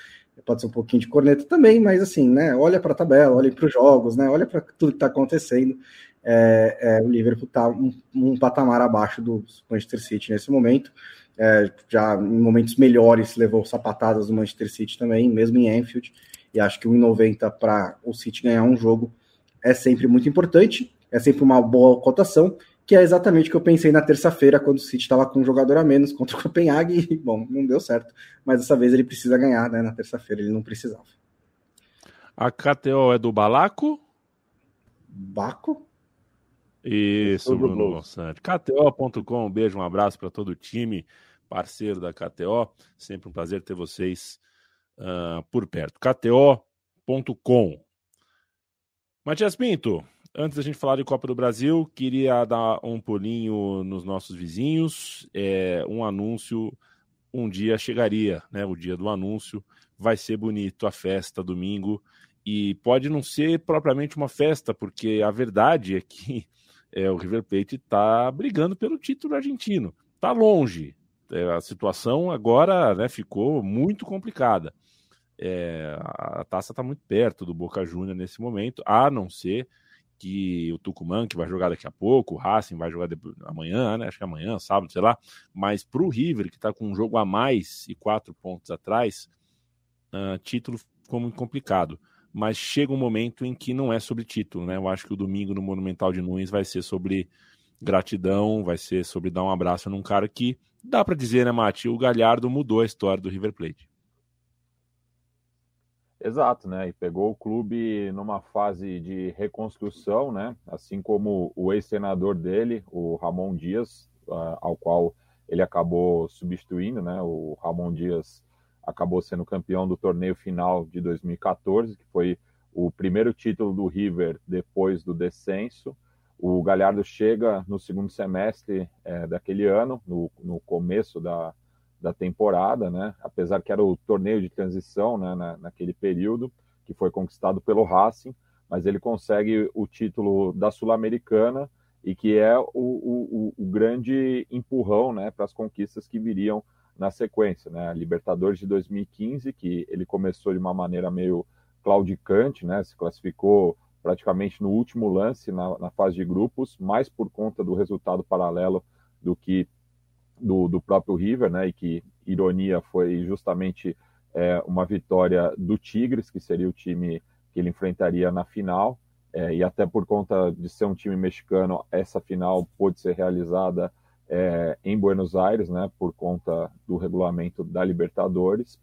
S2: Pode ser um pouquinho de corneta também, mas assim, né? Olha para a tabela, olha para os jogos, né? Olha para tudo que está acontecendo. É, é, o Liverpool está um, um, patamar abaixo do Manchester City nesse momento. É, já em momentos melhores levou sapatadas do Manchester City também, mesmo em Anfield. E acho que 1,90 para o City ganhar um jogo é sempre muito importante, é sempre uma boa cotação, que é exatamente o que eu pensei na terça-feira, quando o City estava com um jogador a menos contra o Copenhague, e, bom, não deu certo, mas dessa vez ele precisa ganhar, né, na terça-feira ele não precisava.
S1: A KTO é do Balaco?
S2: Baco?
S1: Isso, Bruno Gonçalves. KTO.com, um beijo, um abraço para todo o time, parceiro da KTO. Sempre um prazer ter vocês uh, por perto. KTO.com. Matias Pinto, antes da gente falar de Copa do Brasil, queria dar um pulinho nos nossos vizinhos. É, um anúncio, um dia chegaria, né? O dia do anúncio. Vai ser bonito a festa domingo. E pode não ser propriamente uma festa, porque a verdade é que é, o River Plate está brigando pelo título argentino. Está longe. É, a situação agora né, ficou muito complicada. É, a taça está muito perto do Boca Júnior nesse momento, a não ser que o Tucumã, que vai jogar daqui a pouco, o Racing vai jogar amanhã, né? Acho que amanhã, sábado, sei lá. Mas para o River, que está com um jogo a mais e quatro pontos atrás, uh, título ficou muito complicado. Mas chega um momento em que não é sobre título, né? Eu acho que o domingo no Monumental de Nunes vai ser sobre gratidão, vai ser sobre dar um abraço num cara que dá para dizer, né, Mati? O Galhardo mudou a história do River Plate.
S3: Exato, né? E pegou o clube numa fase de reconstrução, né? Assim como o ex-senador dele, o Ramon Dias, uh, ao qual ele acabou substituindo, né? O Ramon Dias acabou sendo campeão do torneio final de 2014, que foi o primeiro título do River depois do descenso. O Galhardo chega no segundo semestre é, daquele ano, no, no começo da, da temporada, né? Apesar que era o torneio de transição, né? Na, naquele período que foi conquistado pelo Racing, mas ele consegue o título da Sul-Americana e que é o, o, o grande empurrão, né? Para as conquistas que viriam na sequência, né? A Libertadores de 2015, que ele começou de uma maneira meio claudicante, né? Se classificou praticamente no último lance na, na fase de grupos, mais por conta do resultado paralelo do que do, do próprio River, né? E que, ironia, foi justamente é, uma vitória do Tigres, que seria o time que ele enfrentaria na final. É, e até por conta de ser um time mexicano, essa final pôde ser realizada é, em Buenos Aires, né? Por conta do regulamento da Libertadores.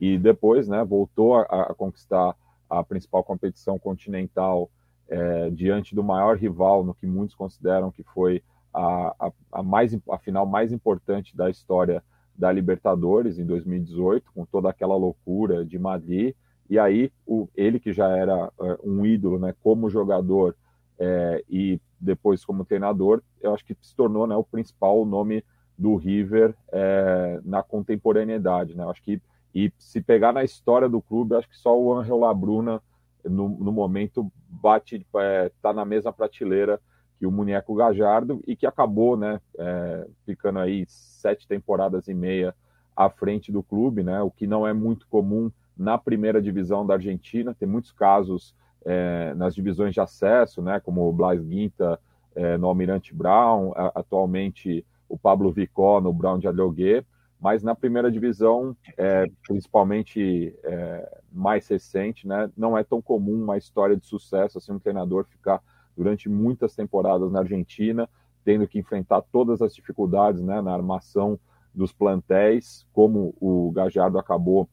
S3: E depois, né? Voltou a, a conquistar a principal competição continental é, diante do maior rival no que muitos consideram que foi a, a, a, mais, a final mais importante da história da Libertadores em 2018, com toda aquela loucura de Madrid. E aí, o, ele que já era uh, um ídolo né, como jogador é, e depois como treinador, eu acho que se tornou né, o principal nome do River é, na contemporaneidade. Né? Eu acho que, e se pegar na história do clube, acho que só o Angel Labruna, no, no momento, bate, é, tá na mesma prateleira que o Muneco Gajardo e que acabou, né, é, ficando aí sete temporadas e meia à frente do clube, né, o que não é muito comum na primeira divisão da Argentina. Tem muitos casos é, nas divisões de acesso, né, como o Blas Guinta é, no Almirante Brown, a, atualmente o Pablo Vicó no Brown de Alhoguet, mas na primeira divisão, é, principalmente é, mais recente, né, não é tão comum uma história de sucesso, assim, um treinador ficar durante muitas temporadas na Argentina, tendo que enfrentar todas as dificuldades né, na armação dos plantéis, como o Gajardo acabou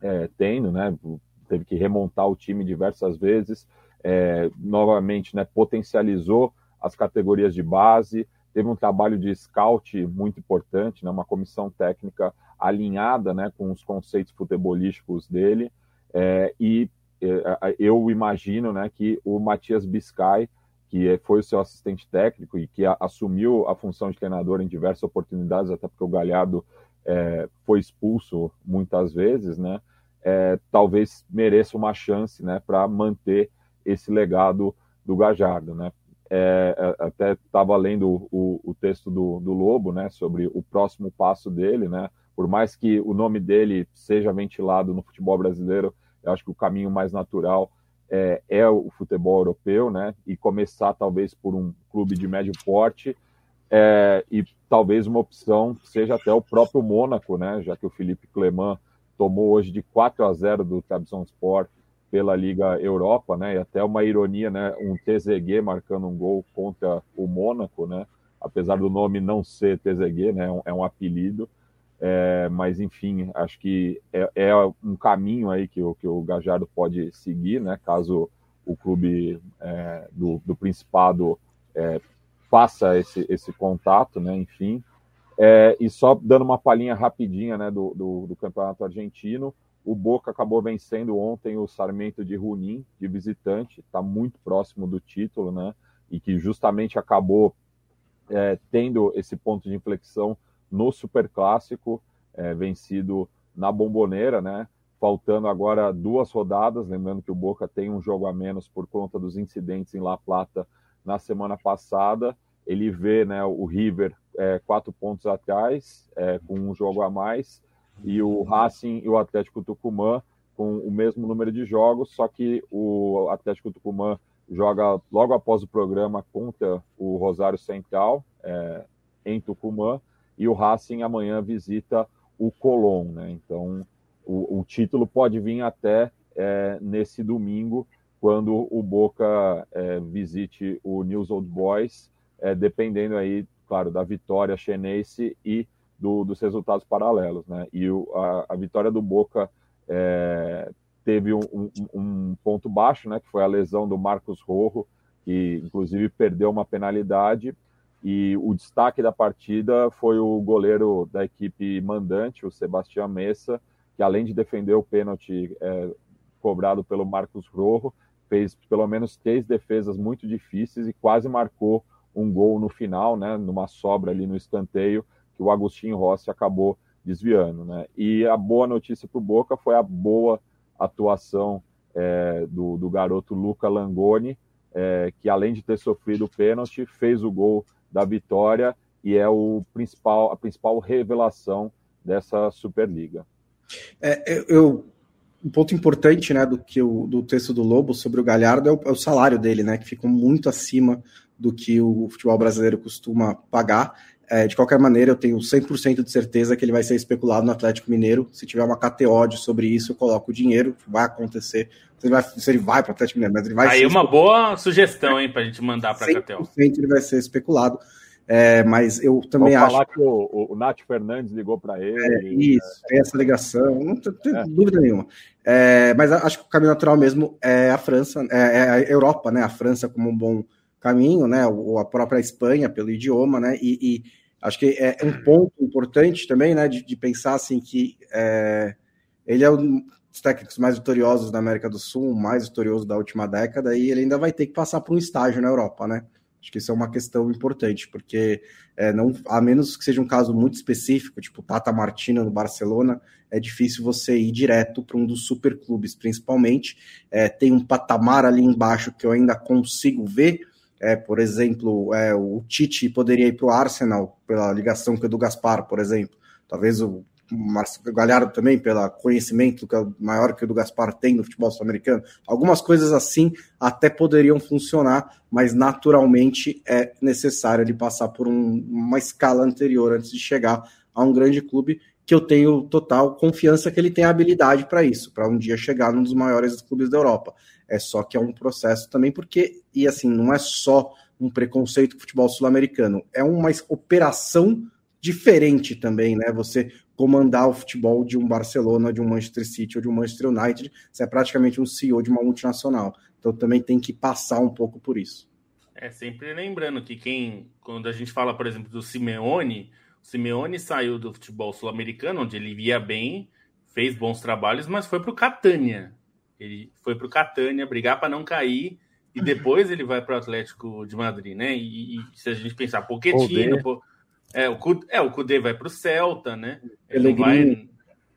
S3: é, tendo, né, teve que remontar o time diversas vezes, é, novamente né, potencializou as categorias de base, teve um trabalho de scout muito importante, né, uma comissão técnica alinhada né, com os conceitos futebolísticos dele, é, e eu imagino né, que o Matias Biscay, que foi o seu assistente técnico e que assumiu a função de treinador em diversas oportunidades, até porque o Galhardo é, foi expulso muitas vezes, né? É, talvez mereça uma chance, né, para manter esse legado do Gajardo, né? É, é até estava lendo o, o, texto do, do Lobo, né, sobre o próximo passo dele, né? Por mais que o nome dele seja ventilado no futebol brasileiro, eu acho que o caminho mais natural é, é, o futebol europeu, né? E começar talvez por um clube de médio porte é, e talvez uma opção seja até o próprio Mônaco, né? Já que o Felipe Clement tomou hoje de 4 a 0 do Trabzonspor pela Liga Europa, né? E até uma ironia, né? Um TZG marcando um gol contra o Mônaco, né? Apesar do nome não ser TZG, né? É um, é um apelido. É, mas enfim, acho que é, é, um caminho aí que o, que o Gajardo pode seguir, né? Caso o clube é, do, do, Principado é, faça esse, esse contato, né? Enfim. É, e só dando uma palhinha rapidinha né, do, do, do, campeonato argentino, o Boca acabou vencendo ontem o Sarmento de Junín, de visitante, está muito próximo do título, né? E que justamente acabou é, tendo esse ponto de inflexão no Super Clássico, é, vencido na Bomboneira, né? Faltando agora duas rodadas, lembrando que o Boca tem um jogo a menos por conta dos incidentes em La Plata na semana passada. Ele vê né, o River é, quatro pontos atrás, é, com um jogo a mais, e o Racing e o Atlético Tucumã com o mesmo número de jogos, só que o Atlético Tucumã joga logo após o programa contra o Rosário Central, é, em Tucumã, e o Racing amanhã visita o Colón. Né? Então, o, o, título pode vir até é, nesse domingo, quando o Boca é, visite o News Old Boys, é, dependendo aí, claro, da vitória chinense e do, dos resultados paralelos. Né? E o, a, a, vitória do Boca é, teve um, um, um, ponto baixo, né, que foi a lesão do Marcos Rojo, que inclusive perdeu uma penalidade, e o destaque da partida foi o goleiro da equipe mandante, o Sebastião Messa, que além de defender o pênalti é, cobrado pelo Marcos Rojo, fez pelo menos três defesas muito difíceis e quase marcou um gol no final, né, numa sobra ali no escanteio, que o Agostinho Rossi acabou desviando. Né? E a boa notícia para o Boca foi a boa atuação é, do, do, garoto Luca Langoni, é, que além de ter sofrido o pênalti, fez o gol da vitória e é o principal, a principal revelação dessa Superliga.
S2: É, eu, um ponto importante né, do que o, do texto do Lobo sobre o Galhardo é o, é o, salário dele, né, que ficou muito acima do que o futebol brasileiro costuma pagar. É, de qualquer maneira, eu tenho 100% de certeza que ele vai ser especulado no Atlético Mineiro. Se tiver uma KTO sobre isso, eu coloco o dinheiro, vai acontecer. Se ele vai, se ele vai para o Atlético Mineiro, mas ele vai
S4: Aí uma boa sugestão, hein, para a gente mandar para a KTO.
S2: ele vai ser especulado. É, mas eu também Vou acho. falar
S3: que o, o, o Nath Fernandes ligou para ele.
S2: É, isso, tem essa ligação, não tem é. dúvida nenhuma. É, mas acho que o caminho natural mesmo é a França, é, é, a Europa, né? A França como um bom caminho, né? Ou a própria Espanha pelo idioma, né? E, e Acho que é um ponto importante também, né, de, de pensar assim que é, ele é um dos técnicos mais vitoriosos da América do Sul, mais vitorioso da última década, e ele ainda vai ter que passar por um estágio na Europa, né? Acho que isso é uma questão importante, porque é, não, a menos que seja um caso muito específico, tipo Tata Martino no Barcelona, é difícil você ir direto para um dos superclubes, principalmente. É, tem um patamar ali embaixo que eu ainda consigo ver, é, por exemplo, é, o Tite poderia ir para o Arsenal pela ligação com o do Gaspar, por exemplo. Talvez o Marcelo Galhardo também, pelo conhecimento que é maior que o do Gaspar tem no futebol sul-americano. Algumas coisas assim até poderiam funcionar, mas naturalmente é necessário ele passar por um, uma escala anterior antes de chegar a um grande clube que eu tenho total confiança que ele tem habilidade para isso, para um dia chegar num dos maiores clubes da Europa. É só que é um processo também, porque, e assim, não é só um preconceito com o futebol sul-americano, é uma operação diferente também, né? Você comandar o futebol de um Barcelona, de um Manchester City ou de um Manchester United, você é praticamente um CEO de uma multinacional. Então também tem que passar um pouco por isso.
S4: É sempre lembrando que quem, quando a gente fala, por exemplo, do Simeone, o Simeone saiu do futebol sul-americano, onde ele via bem, fez bons trabalhos, mas foi para o Catânia, ele foi para o Catânia brigar para não cair e depois ele vai para o Atlético de Madrid, né? E, e, se a gente pensar, Pochettino, pô, é, o, é, o Cudê vai para o Celta, né? Ele vai,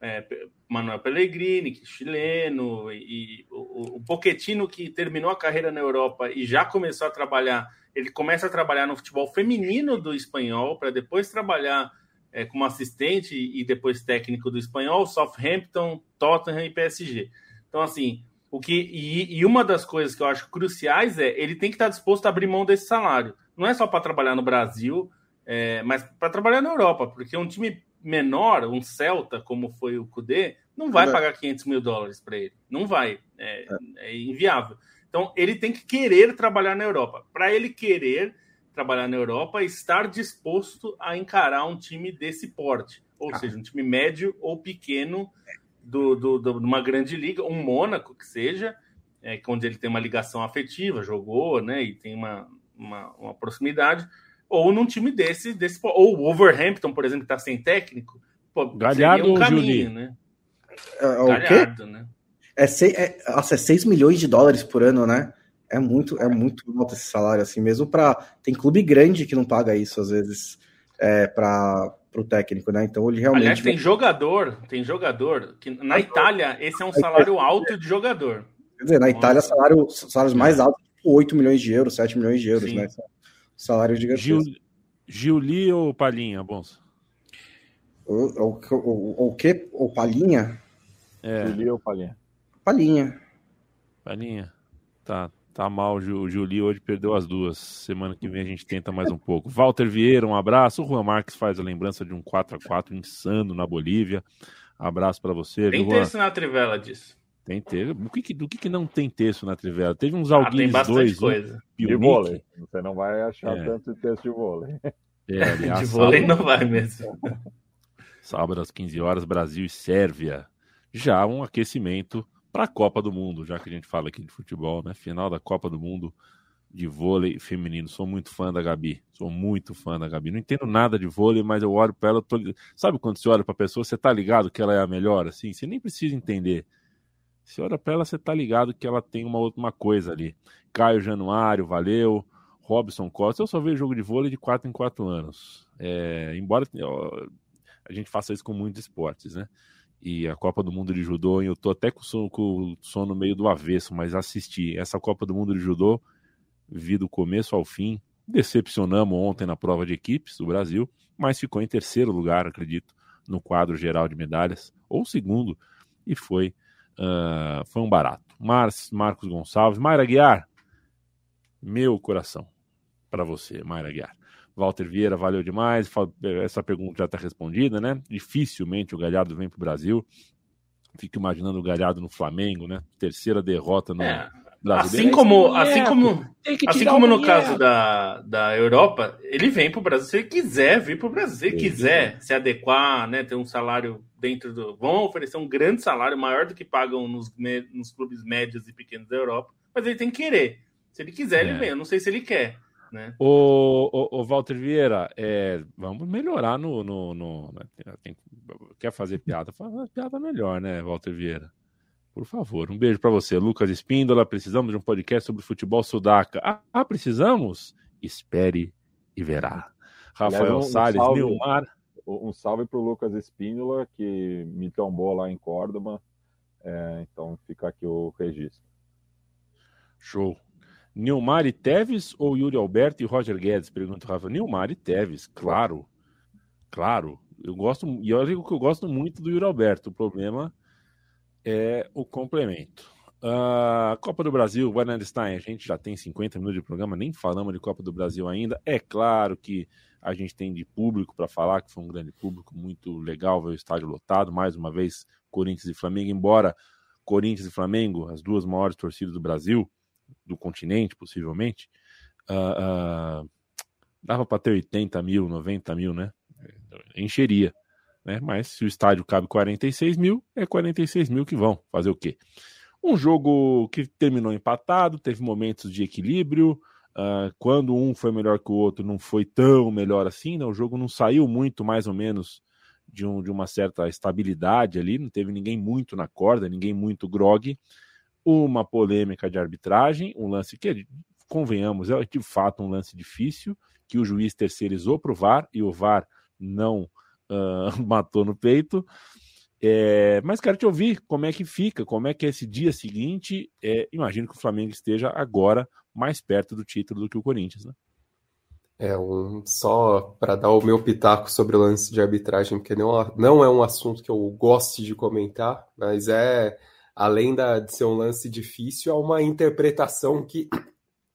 S4: é, Manuel Pellegrini, que é chileno, e, e o, o Pochettino que terminou a carreira na Europa e já começou a trabalhar, ele começa a trabalhar no futebol feminino do espanhol para depois trabalhar é, como assistente e depois técnico do espanhol, Southampton, Tottenham e PSG. Então, assim, o que. E, e, uma das coisas que eu acho cruciais é ele tem que estar disposto a abrir mão desse salário. Não é só para trabalhar no Brasil, é, mas para trabalhar na Europa, porque um time menor, um Celta, como foi o Cudê, não vai é. pagar 500 mil dólares para ele. Não vai. É, é. é, inviável. Então, ele tem que querer trabalhar na Europa. Para ele querer trabalhar na Europa, estar disposto a encarar um time desse porte. Ou ah. seja, um time médio ou pequeno do, do, do, de uma grande liga, um Mônaco que seja, é, onde ele tem uma ligação afetiva, jogou, né, e tem uma, uma, uma proximidade, ou num time desse, desse ou o Wolverhampton, por exemplo, que está sem técnico,
S1: pô, Galhardo um caminho,
S2: né? É, o Galhardo, quê? né? É, seis, é, nossa, é 6 milhões de dólares por ano, né? É muito, é muito alto esse salário, assim, mesmo para Tem clube grande que não paga isso, às vezes, é, para para o técnico, né? Então ele realmente. Aliás,
S4: tem jogador, tem jogador que na Itália esse é um salário alto de jogador.
S2: Quer dizer, na Itália, salário, salários mais altos 8 milhões de euros, 7 milhões de euros, Sim. né? Salário de
S1: Gil, Giuli ou Palinha, Bons?
S2: O, o, o, o que? O Palinha?
S3: É. Giuli ou Palinha?
S2: Palinha.
S1: Palinha. Tá, tá mal. O Juli hoje perdeu as duas. Semana que vem a gente tenta mais um pouco. Walter Vieira, um abraço. O Juan Marques faz a lembrança de um 4 a 4 insano na Bolívia. Abraço para você.
S4: Tem texto na trivela disso.
S1: Tem texto. Do que, do que, que não tem texto na trivela? Teve uns alguns ah, tem bastante dois.
S4: Coisa.
S3: Um, de vôlei. Você não vai achar é. tanto texto de vôlei.
S1: É, aliás,
S4: de vôlei sábado, não vai mesmo.
S1: Sábado às 15 horas, Brasil e Sérvia. Já um aquecimento para a Copa do Mundo, já que a gente fala aqui de futebol, né? Final da Copa do Mundo de vôlei feminino. Sou muito fã da Gabi. Sou muito fã da Gabi. Não entendo nada de vôlei, mas eu olho para ela. Tô... Sabe quando você olha para a pessoa, você tá ligado que ela é a melhor? Assim, você nem precisa entender. Você olha para ela, você tá ligado que ela tem uma outra coisa ali. Caio Januário, valeu. Robson Costa. Eu só vejo jogo de vôlei de 4 em 4 anos. É, embora a gente faça isso com muitos esportes, né? E a Copa do Mundo de Judô, eu tô até com o, sono, meio do avesso, mas assisti essa Copa do Mundo de Judô, vi do começo ao fim, decepcionamos ontem na prova de equipes do Brasil, mas ficou em terceiro lugar, acredito, no quadro geral de medalhas, ou segundo, e foi, uh, foi um barato. Mar Marcos Gonçalves, Mayra Guiar, meu coração para você, Mayra Guiar. Walter Vieira, valeu demais. Essa pergunta já está respondida, né? Dificilmente o Galhardo vem para o Brasil. Fico imaginando o Galhardo no Flamengo, né? Terceira derrota no é,
S4: Assim como, assim como, assim como no caso da, da Europa, ele vem para o Brasil se ele quiser vir para o Brasil. Se ele quiser se adequar, né? Ter um salário dentro do. Vão oferecer um grande salário, maior do que pagam nos, nos clubes médios e pequenos da Europa, mas ele tem que querer. Se ele quiser, é. ele vem. Eu não sei se ele quer. Né?
S1: O, o, o Walter Vieira, é, vamos melhorar no. no, no né, tem, quer fazer piada? Faz uma piada melhor, né, Walter Vieira? Por favor, um beijo para você. Lucas Espíndola, precisamos de um podcast sobre futebol sudaca. Ah, ah precisamos? Espere e verá. Rafael um, Salles, um Nilmar.
S3: Um salve para o Lucas Espíndola, que me tombou lá em Córdoba. É, então fica aqui o registro.
S1: Show. Nilmar e Teves ou Yuri Alberto e Roger Guedes? Pergunta o Rafa. Nilmar e Teves, claro. Claro. Eu gosto, e eu digo que eu gosto muito do Yuri Alberto. O problema é o complemento. Uh, Copa do Brasil, Stein, a gente já tem 50 minutos de programa, nem falamos de Copa do Brasil ainda. É claro que a gente tem de público para falar, que foi um grande público, muito legal ver o estádio lotado. Mais uma vez, Corinthians e Flamengo, embora Corinthians e Flamengo, as duas maiores torcidas do Brasil, do continente, possivelmente, uh, uh, dava para ter 80 mil, 90 mil, né? Encheria. Né? Mas se o estádio cabe 46 mil, é 46 mil que vão. Fazer o quê? Um jogo que terminou empatado, teve momentos de equilíbrio. Uh, quando um foi melhor que o outro, não foi tão melhor assim. Né? O jogo não saiu muito, mais ou menos, de, um, de uma certa estabilidade ali. Não teve ninguém muito na corda, ninguém muito grog uma polêmica de arbitragem, um lance que, convenhamos, é de fato um lance difícil, que o juiz terceirizou para o VAR e o VAR não uh, matou no peito. É, mas quero te ouvir como é que fica, como é que é esse dia seguinte. É, imagino que o Flamengo esteja agora mais perto do título do que o Corinthians, né?
S5: É, um, só para dar o meu pitaco sobre o lance de arbitragem, porque não, não é um assunto que eu goste de comentar, mas é além da, de ser um lance difícil, há uma interpretação que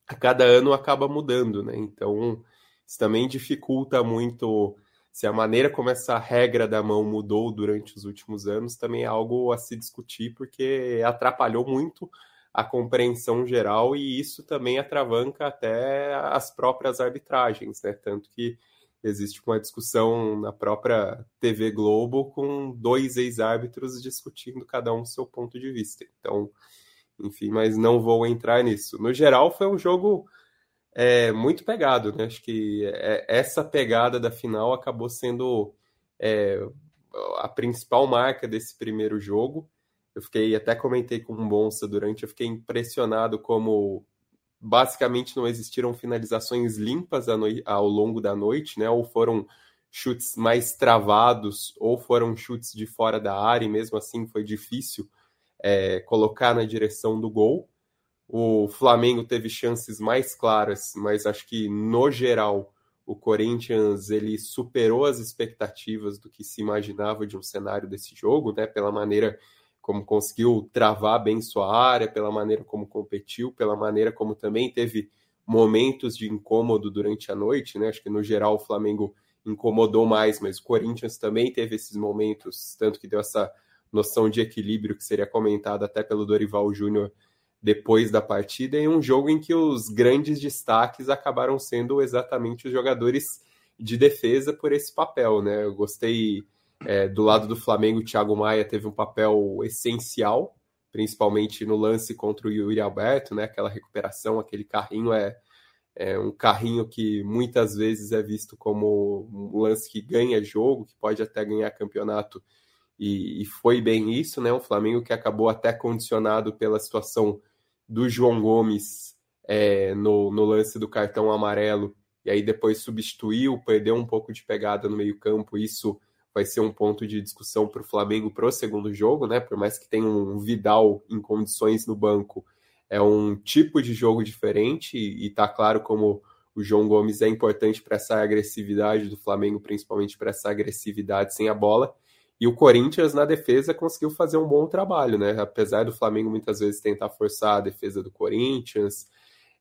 S5: a cada ano acaba mudando, né? Então, isso também dificulta muito. Se a maneira como essa regra da mão mudou durante os últimos anos, também é algo a se discutir, porque atrapalhou muito a compreensão geral e isso também atravanca até as próprias arbitragens, né? Tanto que existe uma discussão na própria TV Globo com dois ex-árbitros discutindo cada um seu ponto de vista. Então, enfim, mas não vou entrar nisso. No geral, foi um jogo é, muito pegado, né? Acho que é, essa pegada da final acabou sendo é, a principal marca desse primeiro jogo. Eu fiquei, até comentei com o Bonsa durante, eu fiquei impressionado como basicamente não existiram finalizações limpas ao longo da noite, né? Ou foram chutes mais travados, ou foram chutes de fora da área, e mesmo assim foi difícil é, colocar na direção do gol. o Flamengo teve chances mais claras, mas acho que no geral o Corinthians ele superou as expectativas do que se imaginava de um cenário desse jogo, né? Pela maneira como conseguiu travar bem sua área, pela maneira como competiu, pela maneira como também teve momentos de incômodo durante a noite, né? Acho que no geral o Flamengo incomodou mais, mas o Corinthians também teve esses momentos, tanto que deu essa noção de equilíbrio que seria comentada até pelo Dorival Júnior depois da partida, em um jogo em que os grandes destaques acabaram sendo exatamente os jogadores de defesa por esse papel, né? Eu gostei é, do lado do Flamengo, o Thiago Maia teve um papel essencial, principalmente no lance contra o Yuri Alberto, né? Aquela recuperação, aquele carrinho é, é um carrinho que muitas vezes é visto como um lance que ganha jogo, que pode até ganhar campeonato, e, e foi bem isso, né? O Flamengo que acabou até condicionado pela situação do João Gomes é, no, no lance do cartão amarelo, e aí depois substituiu, perdeu um pouco de pegada no meio-campo. Isso vai ser um ponto de discussão para o Flamengo para o segundo jogo, né? Por mais que tenha um Vidal em condições no banco, é um tipo de jogo diferente e, está claro como o João Gomes é importante para essa agressividade do Flamengo, principalmente para essa agressividade sem a bola. E o Corinthians, na defesa, conseguiu fazer um bom trabalho, né? Apesar do Flamengo muitas vezes tentar forçar a defesa do Corinthians,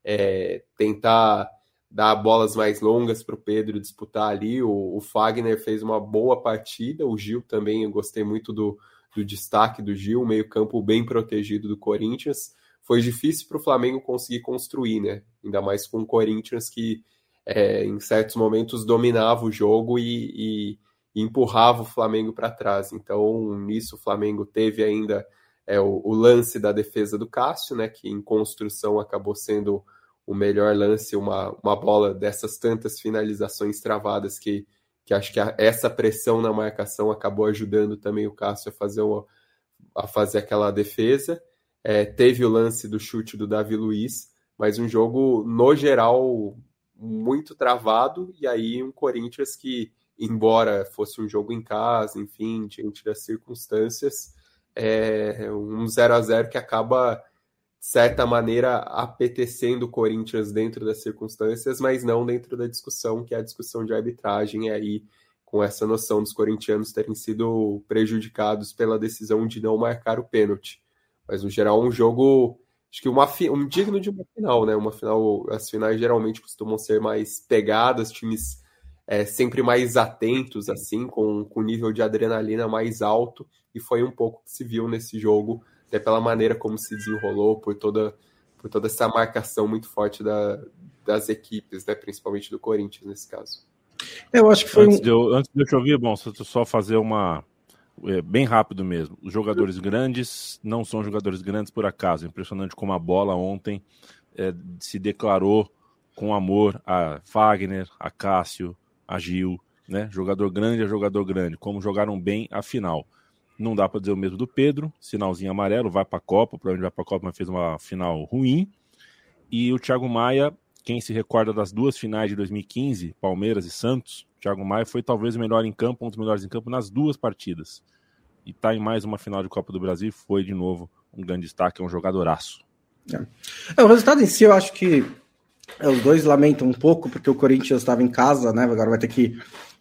S5: é, tentar dar bolas mais longas para o Pedro disputar ali. O, o, Fagner fez uma boa partida, o Gil também, eu gostei muito do, do destaque do Gil, meio-campo bem protegido do Corinthians. Foi difícil para o Flamengo conseguir construir, né? Ainda mais com o Corinthians que é, em certos momentos dominava o jogo e, e e empurrava o Flamengo para trás. Então, nisso, o Flamengo teve ainda é, o, o, lance da defesa do Cássio, né, que em construção acabou sendo o melhor lance, uma, uma bola dessas tantas finalizações travadas que, que acho que a, essa pressão na marcação acabou ajudando também o Cássio a fazer, uma, a fazer aquela defesa. É, teve o lance do chute do Davi Luiz, mas um jogo, no geral, muito travado, e aí um Corinthians que embora fosse um jogo em casa, enfim, diante das circunstâncias, é um 0 a 0 que acaba, certa maneira, apetecendo o Corinthians dentro das circunstâncias, mas não dentro da discussão, que é a discussão de arbitragem, e aí com essa noção dos corintianos terem sido prejudicados pela decisão de não marcar o pênalti. Mas, no geral, um jogo acho que uma, um digno de uma final, né? Uma final, as finais geralmente costumam ser mais pegadas, times é, sempre mais atentos, assim, com, com nível de adrenalina mais alto, e foi um pouco que se viu nesse jogo, até pela maneira como se desenrolou, por toda, por toda essa marcação muito forte da, das equipes, né, principalmente do Corinthians nesse caso.
S1: Eu acho que foi antes, um... de, eu, antes de eu te ouvir, bom, só fazer uma é, bem rápido mesmo. Os jogadores grandes não são jogadores grandes por acaso. Impressionante como a bola ontem é, se declarou com amor a Fagner, a Cássio, agiu, né? Jogador grande é jogador grande. Como jogaram bem a final. Não dá para dizer o mesmo do Pedro, sinalzinho amarelo, vai para a Copa, provavelmente vai para a Copa, mas fez uma final ruim. E o Thiago Maia, quem se recorda das duas finais de 2015, Palmeiras e Santos, Thiago Maia foi talvez o melhor em campo, um dos melhores em campo nas duas partidas. E está em mais uma final de Copa do Brasil, foi de novo um grande destaque, é um jogadoraço.
S2: É. É, o resultado em si, eu acho que é, os dois lamentam um pouco, porque o Corinthians estava em casa, né? Agora vai ter que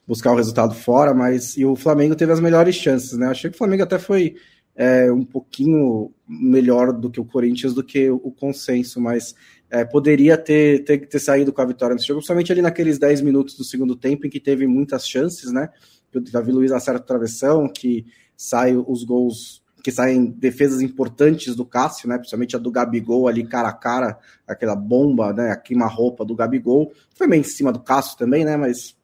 S2: buscar o resultado fora, mas e o Flamengo teve as melhores chances, né? Achei que o Flamengo até foi é, um pouquinho melhor do que o Corinthians, do que o, consenso, mas é, poderia ter, ter, ter, saído com a vitória nesse jogo, principalmente ali naqueles 10 minutos do segundo tempo, em que teve muitas chances, né? O Davi Luiz acerta a travessão, que sai os gols que saem defesas importantes do Cássio, né? Principalmente a do Gabigol ali cara a cara, aquela bomba, né? A queima-roupa do Gabigol. Foi meio em cima do Cássio também, né? Mas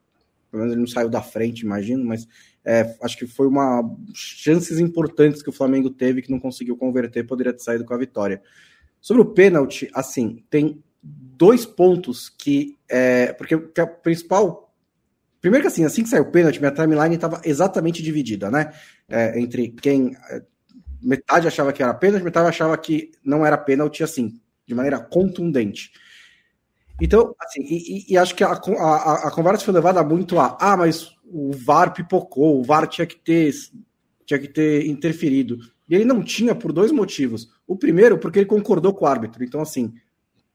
S2: pelo menos ele não saiu da frente, imagino. Mas é, acho que foi uma chances importantes que o Flamengo teve que não conseguiu converter, poderia ter saído com a vitória. Sobre o pênalti, assim, tem dois pontos que. É, porque que a principal Primeiro que assim, assim que saiu o pênalti, minha timeline estava exatamente dividida, né? É, entre quem metade achava que era pênalti, metade achava que não era pênalti, assim, de maneira contundente. Então, assim, e, e acho que a, a, a, conversa foi levada muito a, ah, mas o VAR pipocou, o VAR tinha que ter, tinha que ter interferido. E ele não tinha por dois motivos. O primeiro, porque ele concordou com o árbitro. Então, assim,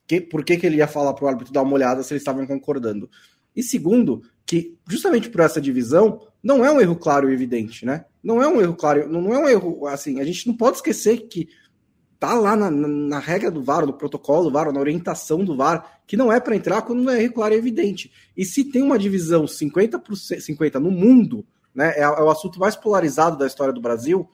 S2: que, por que, que ele ia falar para o árbitro dar uma olhada se eles estavam concordando? E segundo, que justamente por essa divisão, não é um erro claro e evidente, né? Não é um erro claro, não é um erro, assim, a gente não pode esquecer que tá lá na, na, na regra do VAR, no protocolo do VAR, na orientação do VAR, que não é para entrar quando não é claro e evidente. E se tem uma divisão 50 por 50 no mundo, né, é, é o assunto mais polarizado da história do Brasil,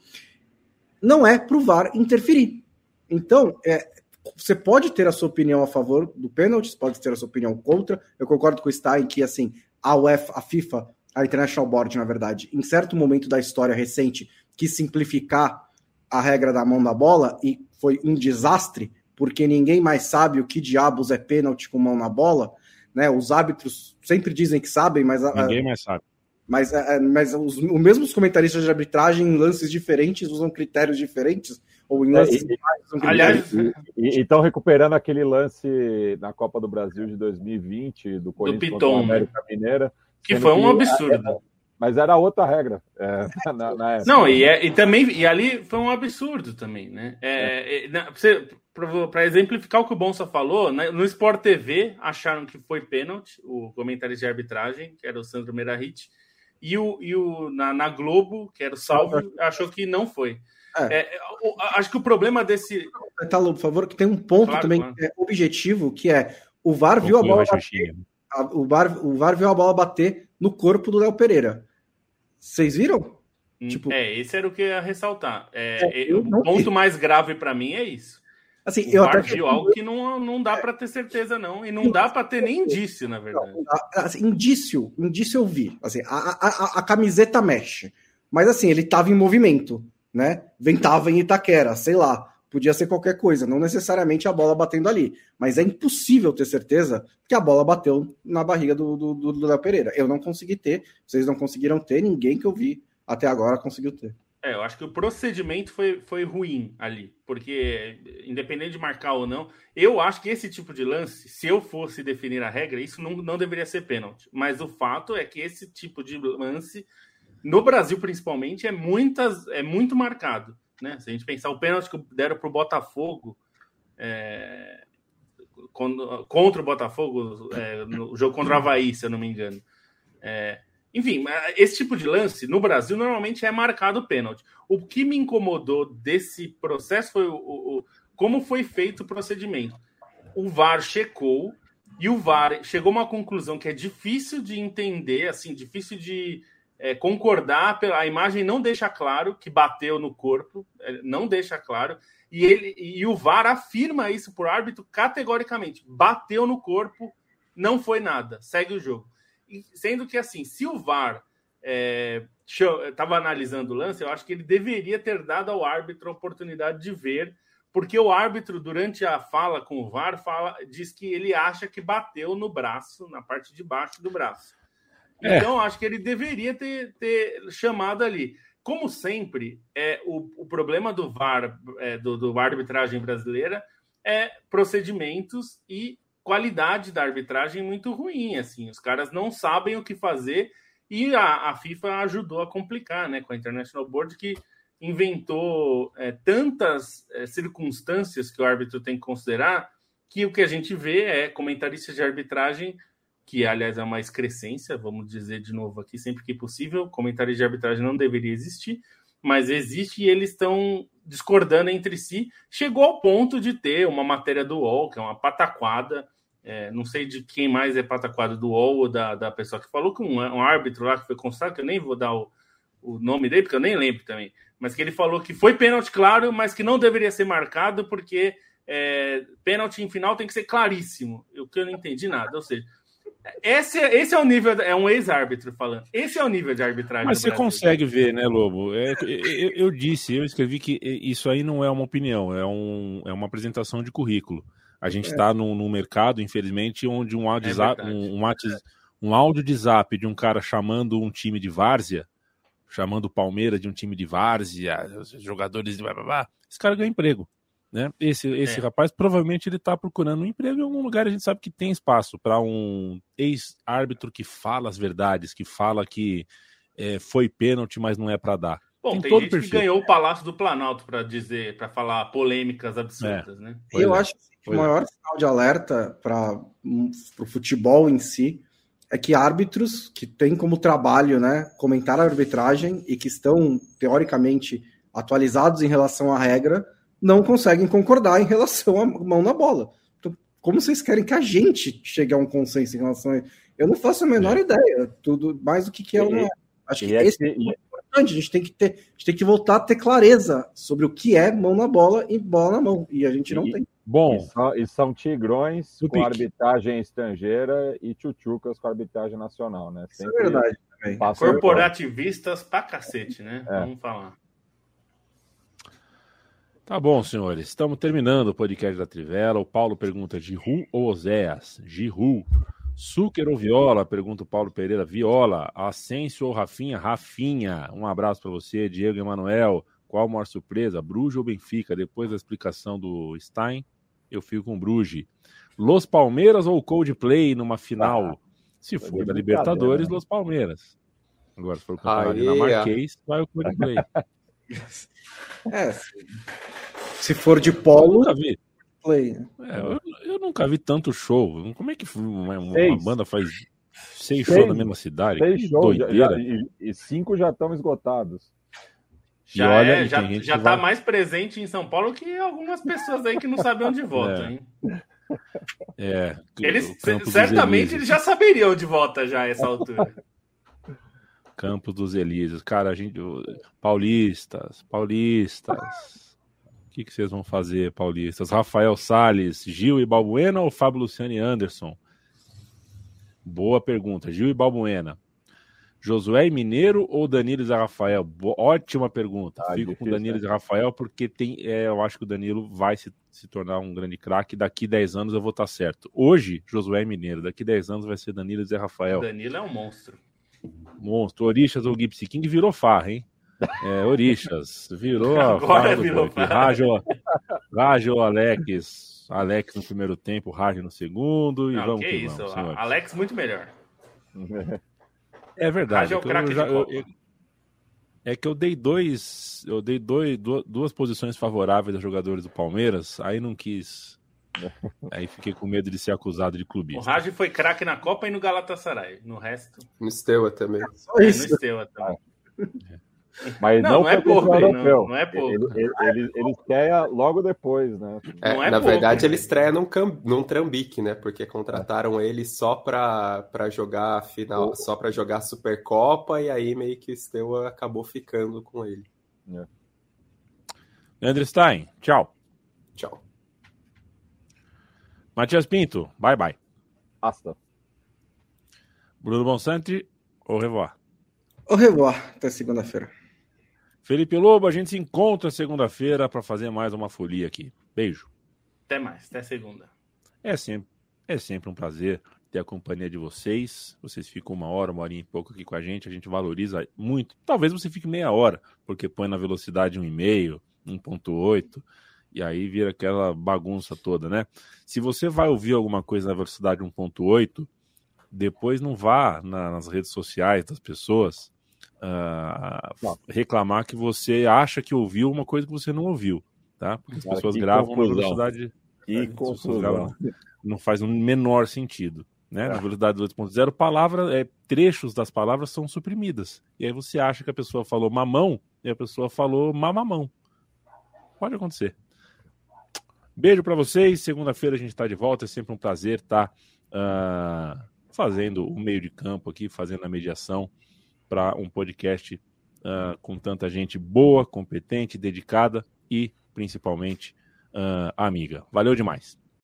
S2: não é para o VAR interferir. Então, é, você pode ter a sua opinião a favor do pênalti, pode ter a sua opinião contra. Eu concordo com o Stein que assim, a UEFA, a FIFA, a International Board, na verdade, em certo momento da história recente, quis simplificar a regra da mão da bola e foi um desastre, porque ninguém mais sabe o que diabos é pênalti com mão na bola. Né? Os árbitros sempre dizem que sabem, mas.
S1: Ninguém mais sabe.
S2: Mas, mas os, os mesmos comentaristas de arbitragem, em lances diferentes, usam critérios diferentes ou em lances é,
S3: e, aliás, e estão recuperando aquele lance na Copa do Brasil de 2020 do Corinthians
S4: do Piton, América Mineira, que foi um que absurdo. Era,
S3: mas era outra regra. É,
S4: na, na Não, e, é, e também e ali foi um absurdo também, né? É, é. Para exemplificar o que o Bonsa falou, né, no Sport TV acharam que foi pênalti, o comentário de arbitragem, que era o Sandro Merahit, e o, e o na, na Globo, que era o Salvo, achou que não foi. É. É, acho que o problema desse.
S2: Tá, por favor, que tem um ponto claro, também claro. É objetivo, que é o VAR viu a bola bater, a, o, VAR, o VAR viu a bola bater no corpo do Léo Pereira. Vocês viram?
S4: Hum, tipo, é, esse era o que eu ia ressaltar. É, é o ponto vi. mais grave para mim é isso. Assim, o eu até viu algo que não, não dá para ter certeza, não. E não dá para ter nem indício, na verdade. Não,
S2: assim, indício, indício eu vi. Assim, a, a, a camiseta mexe. Mas assim, ele estava em movimento né? Ventava em Itaquera, sei lá, podia ser qualquer coisa, não necessariamente a bola batendo ali, mas é impossível ter certeza que a bola bateu na barriga do, do, do Léo Pereira. Eu não consegui ter, vocês não conseguiram ter, ninguém que eu vi até agora conseguiu ter.
S4: É, eu acho que o procedimento foi, foi ruim ali, porque independente de marcar ou não, eu acho que esse tipo de lance, se eu fosse definir a regra, isso não, não deveria ser pênalti. Mas o fato é que esse tipo de lance no Brasil, principalmente, é, muitas, é muito marcado. Né? Se a gente pensar o pênalti que deram para o Botafogo é, contra o Botafogo, é, no jogo contra o Havaí, se eu não me engano. É, enfim, esse tipo de lance no Brasil normalmente é marcado pênalti. O que me incomodou desse processo foi o, o, como foi feito o procedimento. O VAR checou e o VAR chegou a uma conclusão que é difícil de entender, assim, difícil de, é, concordar, a imagem não deixa claro que bateu no corpo, é, não deixa claro, e ele e o VAR afirma isso por árbitro categoricamente, bateu no corpo, não foi nada, segue o jogo. Sendo que assim, se o VAR estava é, analisando o lance, eu acho que ele deveria ter dado ao árbitro a oportunidade de ver, porque o árbitro, durante a fala com o VAR, fala, diz que ele acha que bateu no braço, na parte de baixo do braço. É. Então, acho que ele deveria ter, ter chamado ali. Como sempre, é, o, o problema do VAR, é, do, do arbitragem brasileira, é procedimentos e qualidade da arbitragem muito ruim. Assim, os caras não sabem o que fazer e a, a FIFA ajudou a complicar, né, com a International Board que inventou é, tantas é, circunstâncias que o árbitro tem que considerar que o que a gente vê é comentaristas de arbitragem que aliás é uma excrescência, vamos dizer de novo aqui, sempre que possível, comentário de arbitragem não deveria existir, mas existe e eles estão discordando entre si. Chegou ao ponto de ter uma matéria do UOL, que é uma pataquada, é, não sei de quem mais é pataquada do UOL ou da, da pessoa que falou, que um, um árbitro lá que foi constatado, que eu nem vou dar o, o nome dele, porque eu nem lembro também, mas que ele falou que foi pênalti, claro, mas que não deveria ser marcado, porque é, pênalti em final tem que ser claríssimo, o que eu não entendi nada, ou seja, esse, esse é o nível, é um ex-árbitro falando. Esse é o nível de arbitragem.
S1: Mas você consegue ver, né, Lobo? É, eu, eu, disse, eu escrevi que isso aí não é uma opinião, é, um, é uma apresentação de currículo. A gente está é. num, num, mercado, infelizmente, onde um áudio, é um, um, um áudio de zap de um cara chamando um time de várzea, chamando o Palmeiras de um time de várzea, jogadores de blá blá blá, esse cara ganha emprego. Né? Esse, esse é. rapaz provavelmente ele está procurando um emprego em algum lugar. A gente sabe que tem espaço para um ex-árbitro que fala as verdades, que fala que é, foi pênalti, mas não é para dar.
S4: Bom, tem, tem todo gente perfil. que ganhou o Palácio do Planalto para dizer, para falar polêmicas absurdas, é. né?
S2: Eu é. acho que o é. maior sinal de alerta para o futebol em si é que árbitros que têm como trabalho, né, comentar a arbitragem e que estão teoricamente atualizados em relação à regra, não conseguem concordar em relação à mão na bola. Então, como vocês querem que a gente chegue a um consenso em relação a Eu não faço a menor é. ideia. Tudo mais do que, que é uma. Acho que é esse é importante. A gente tem que ter, a gente tem que voltar a ter clareza sobre o que é mão na bola e bola na mão. E a gente não
S3: e,
S2: tem.
S3: Bom, e são, e são tigrões com pique. arbitragem estrangeira e tchutchucas com arbitragem nacional, né?
S2: Sempre Isso é verdade também.
S4: Corporativistas pra cacete, né? É. Vamos falar.
S1: Tá bom, senhores. Estamos terminando o podcast da Trivela. O Paulo pergunta: Giru ou Oséas? Giru. Suker ou Viola? Pergunta o Paulo Pereira. Viola. Ascenso ou Rafinha? Rafinha. Um abraço para você, Diego Emanuel. Qual a maior surpresa? Bruges ou Benfica? Depois da explicação do Stein, eu fico com Bruges. Los Palmeiras ou Coldplay numa final? Ah, se for da Libertadores, né? Los Palmeiras. Agora, se for o campeonato dinamarquês, vai o Coldplay.
S2: é, se for de polo,
S1: eu nunca vi. Play. Né? É, eu, eu, nunca vi tanto show. Como é que uma, uma banda faz seis, seis shows na mesma cidade?
S3: Seis shows, já, já, e, e, cinco já estão esgotados.
S4: Já, olha, é, já, já tá vai... mais presente em São Paulo que algumas pessoas aí que não sabem onde vota, é. hein?
S1: É.
S4: Eles, certamente eles já saberiam onde vota já a essa altura.
S1: Campos dos Elíseos. Cara, a gente. Paulistas, paulistas que, que vocês vão fazer, paulistas? Rafael Sales, Gil e Balbuena ou Fábio Luciano e Anderson? Boa pergunta. Gil e Balbuena. Josué e Mineiro ou Danilo e Rafael? Boa, ótima pergunta. Ah, Fico difícil, com Danilo né? e Rafael porque tem, é, eu acho que o Danilo vai se, se tornar um grande craque. Daqui 10 anos eu vou estar certo. Hoje, Josué e Mineiro. Daqui 10 anos vai ser Danilo e Rafael. O
S4: Danilo é um monstro.
S1: Monstro. Orixas ou Gipsy King virou farra, hein? É, Orixas. Virou a
S4: Agora virou
S1: Rajo, Rajo, Alex. Alex no primeiro tempo, Rajo no segundo. E Não, vamos que, que
S4: isso.
S1: Vamos,
S4: Alex muito melhor.
S1: É verdade. É, é, já, eu, eu, é que eu dei dois. Eu dei dois, duas posições favoráveis aos jogadores do Palmeiras, aí não quis. Aí fiquei com medo de ser acusado de clubismo.
S4: O Raj foi craque na Copa e no Galatasaray. No resto.
S5: No Steaua também. É,
S4: só isso. no Steaua também.
S3: É. Mas não, não, não é pouco,
S4: europeu. Não, não, é pouco. Ele,
S3: ele, ele, ele estreia logo depois, né?
S5: É, é na pouco, verdade, né? ele estreia num, num trambique, né? Porque contrataram ele só para jogar final, oh. só para jogar Supercopa e aí meio que o Steaua acabou ficando com ele. É.
S1: Leandro Stein, tchau.
S5: Tchau.
S1: Matias Pinto, bye bye.
S3: Hasta.
S1: Bruno Bonsante, au revoir.
S2: Au revoir, até segunda-feira.
S1: Felipe Lobo, a gente se encontra segunda-feira para fazer mais uma folia aqui. Beijo.
S4: Até mais, até segunda.
S1: É sempre, é sempre um prazer ter a companhia de vocês. Vocês ficam uma hora, uma hora e pouco aqui com a gente, a gente valoriza muito. Talvez você fique meia hora, porque põe na velocidade 1,5, 1.8, e aí vira aquela bagunça toda, né? Se você vai ouvir alguma coisa na velocidade 1.8, depois não vá na, nas redes sociais das pessoas uh, reclamar que você acha que ouviu uma coisa que você não ouviu, tá? Porque as Cara, pessoas gravam confusão. na velocidade.
S3: Que confusão.
S1: Não faz o menor sentido. Né? Na velocidade 2.0, palavra, é, trechos das palavras são suprimidas. E aí você acha que a pessoa falou mamão e a pessoa falou mamamão. Pode acontecer. Beijo para vocês. Segunda-feira a gente está de volta. É sempre um prazer estar tá, uh, fazendo o meio de campo aqui, fazendo a mediação para um podcast uh, com tanta gente boa, competente, dedicada e principalmente uh, amiga. Valeu demais.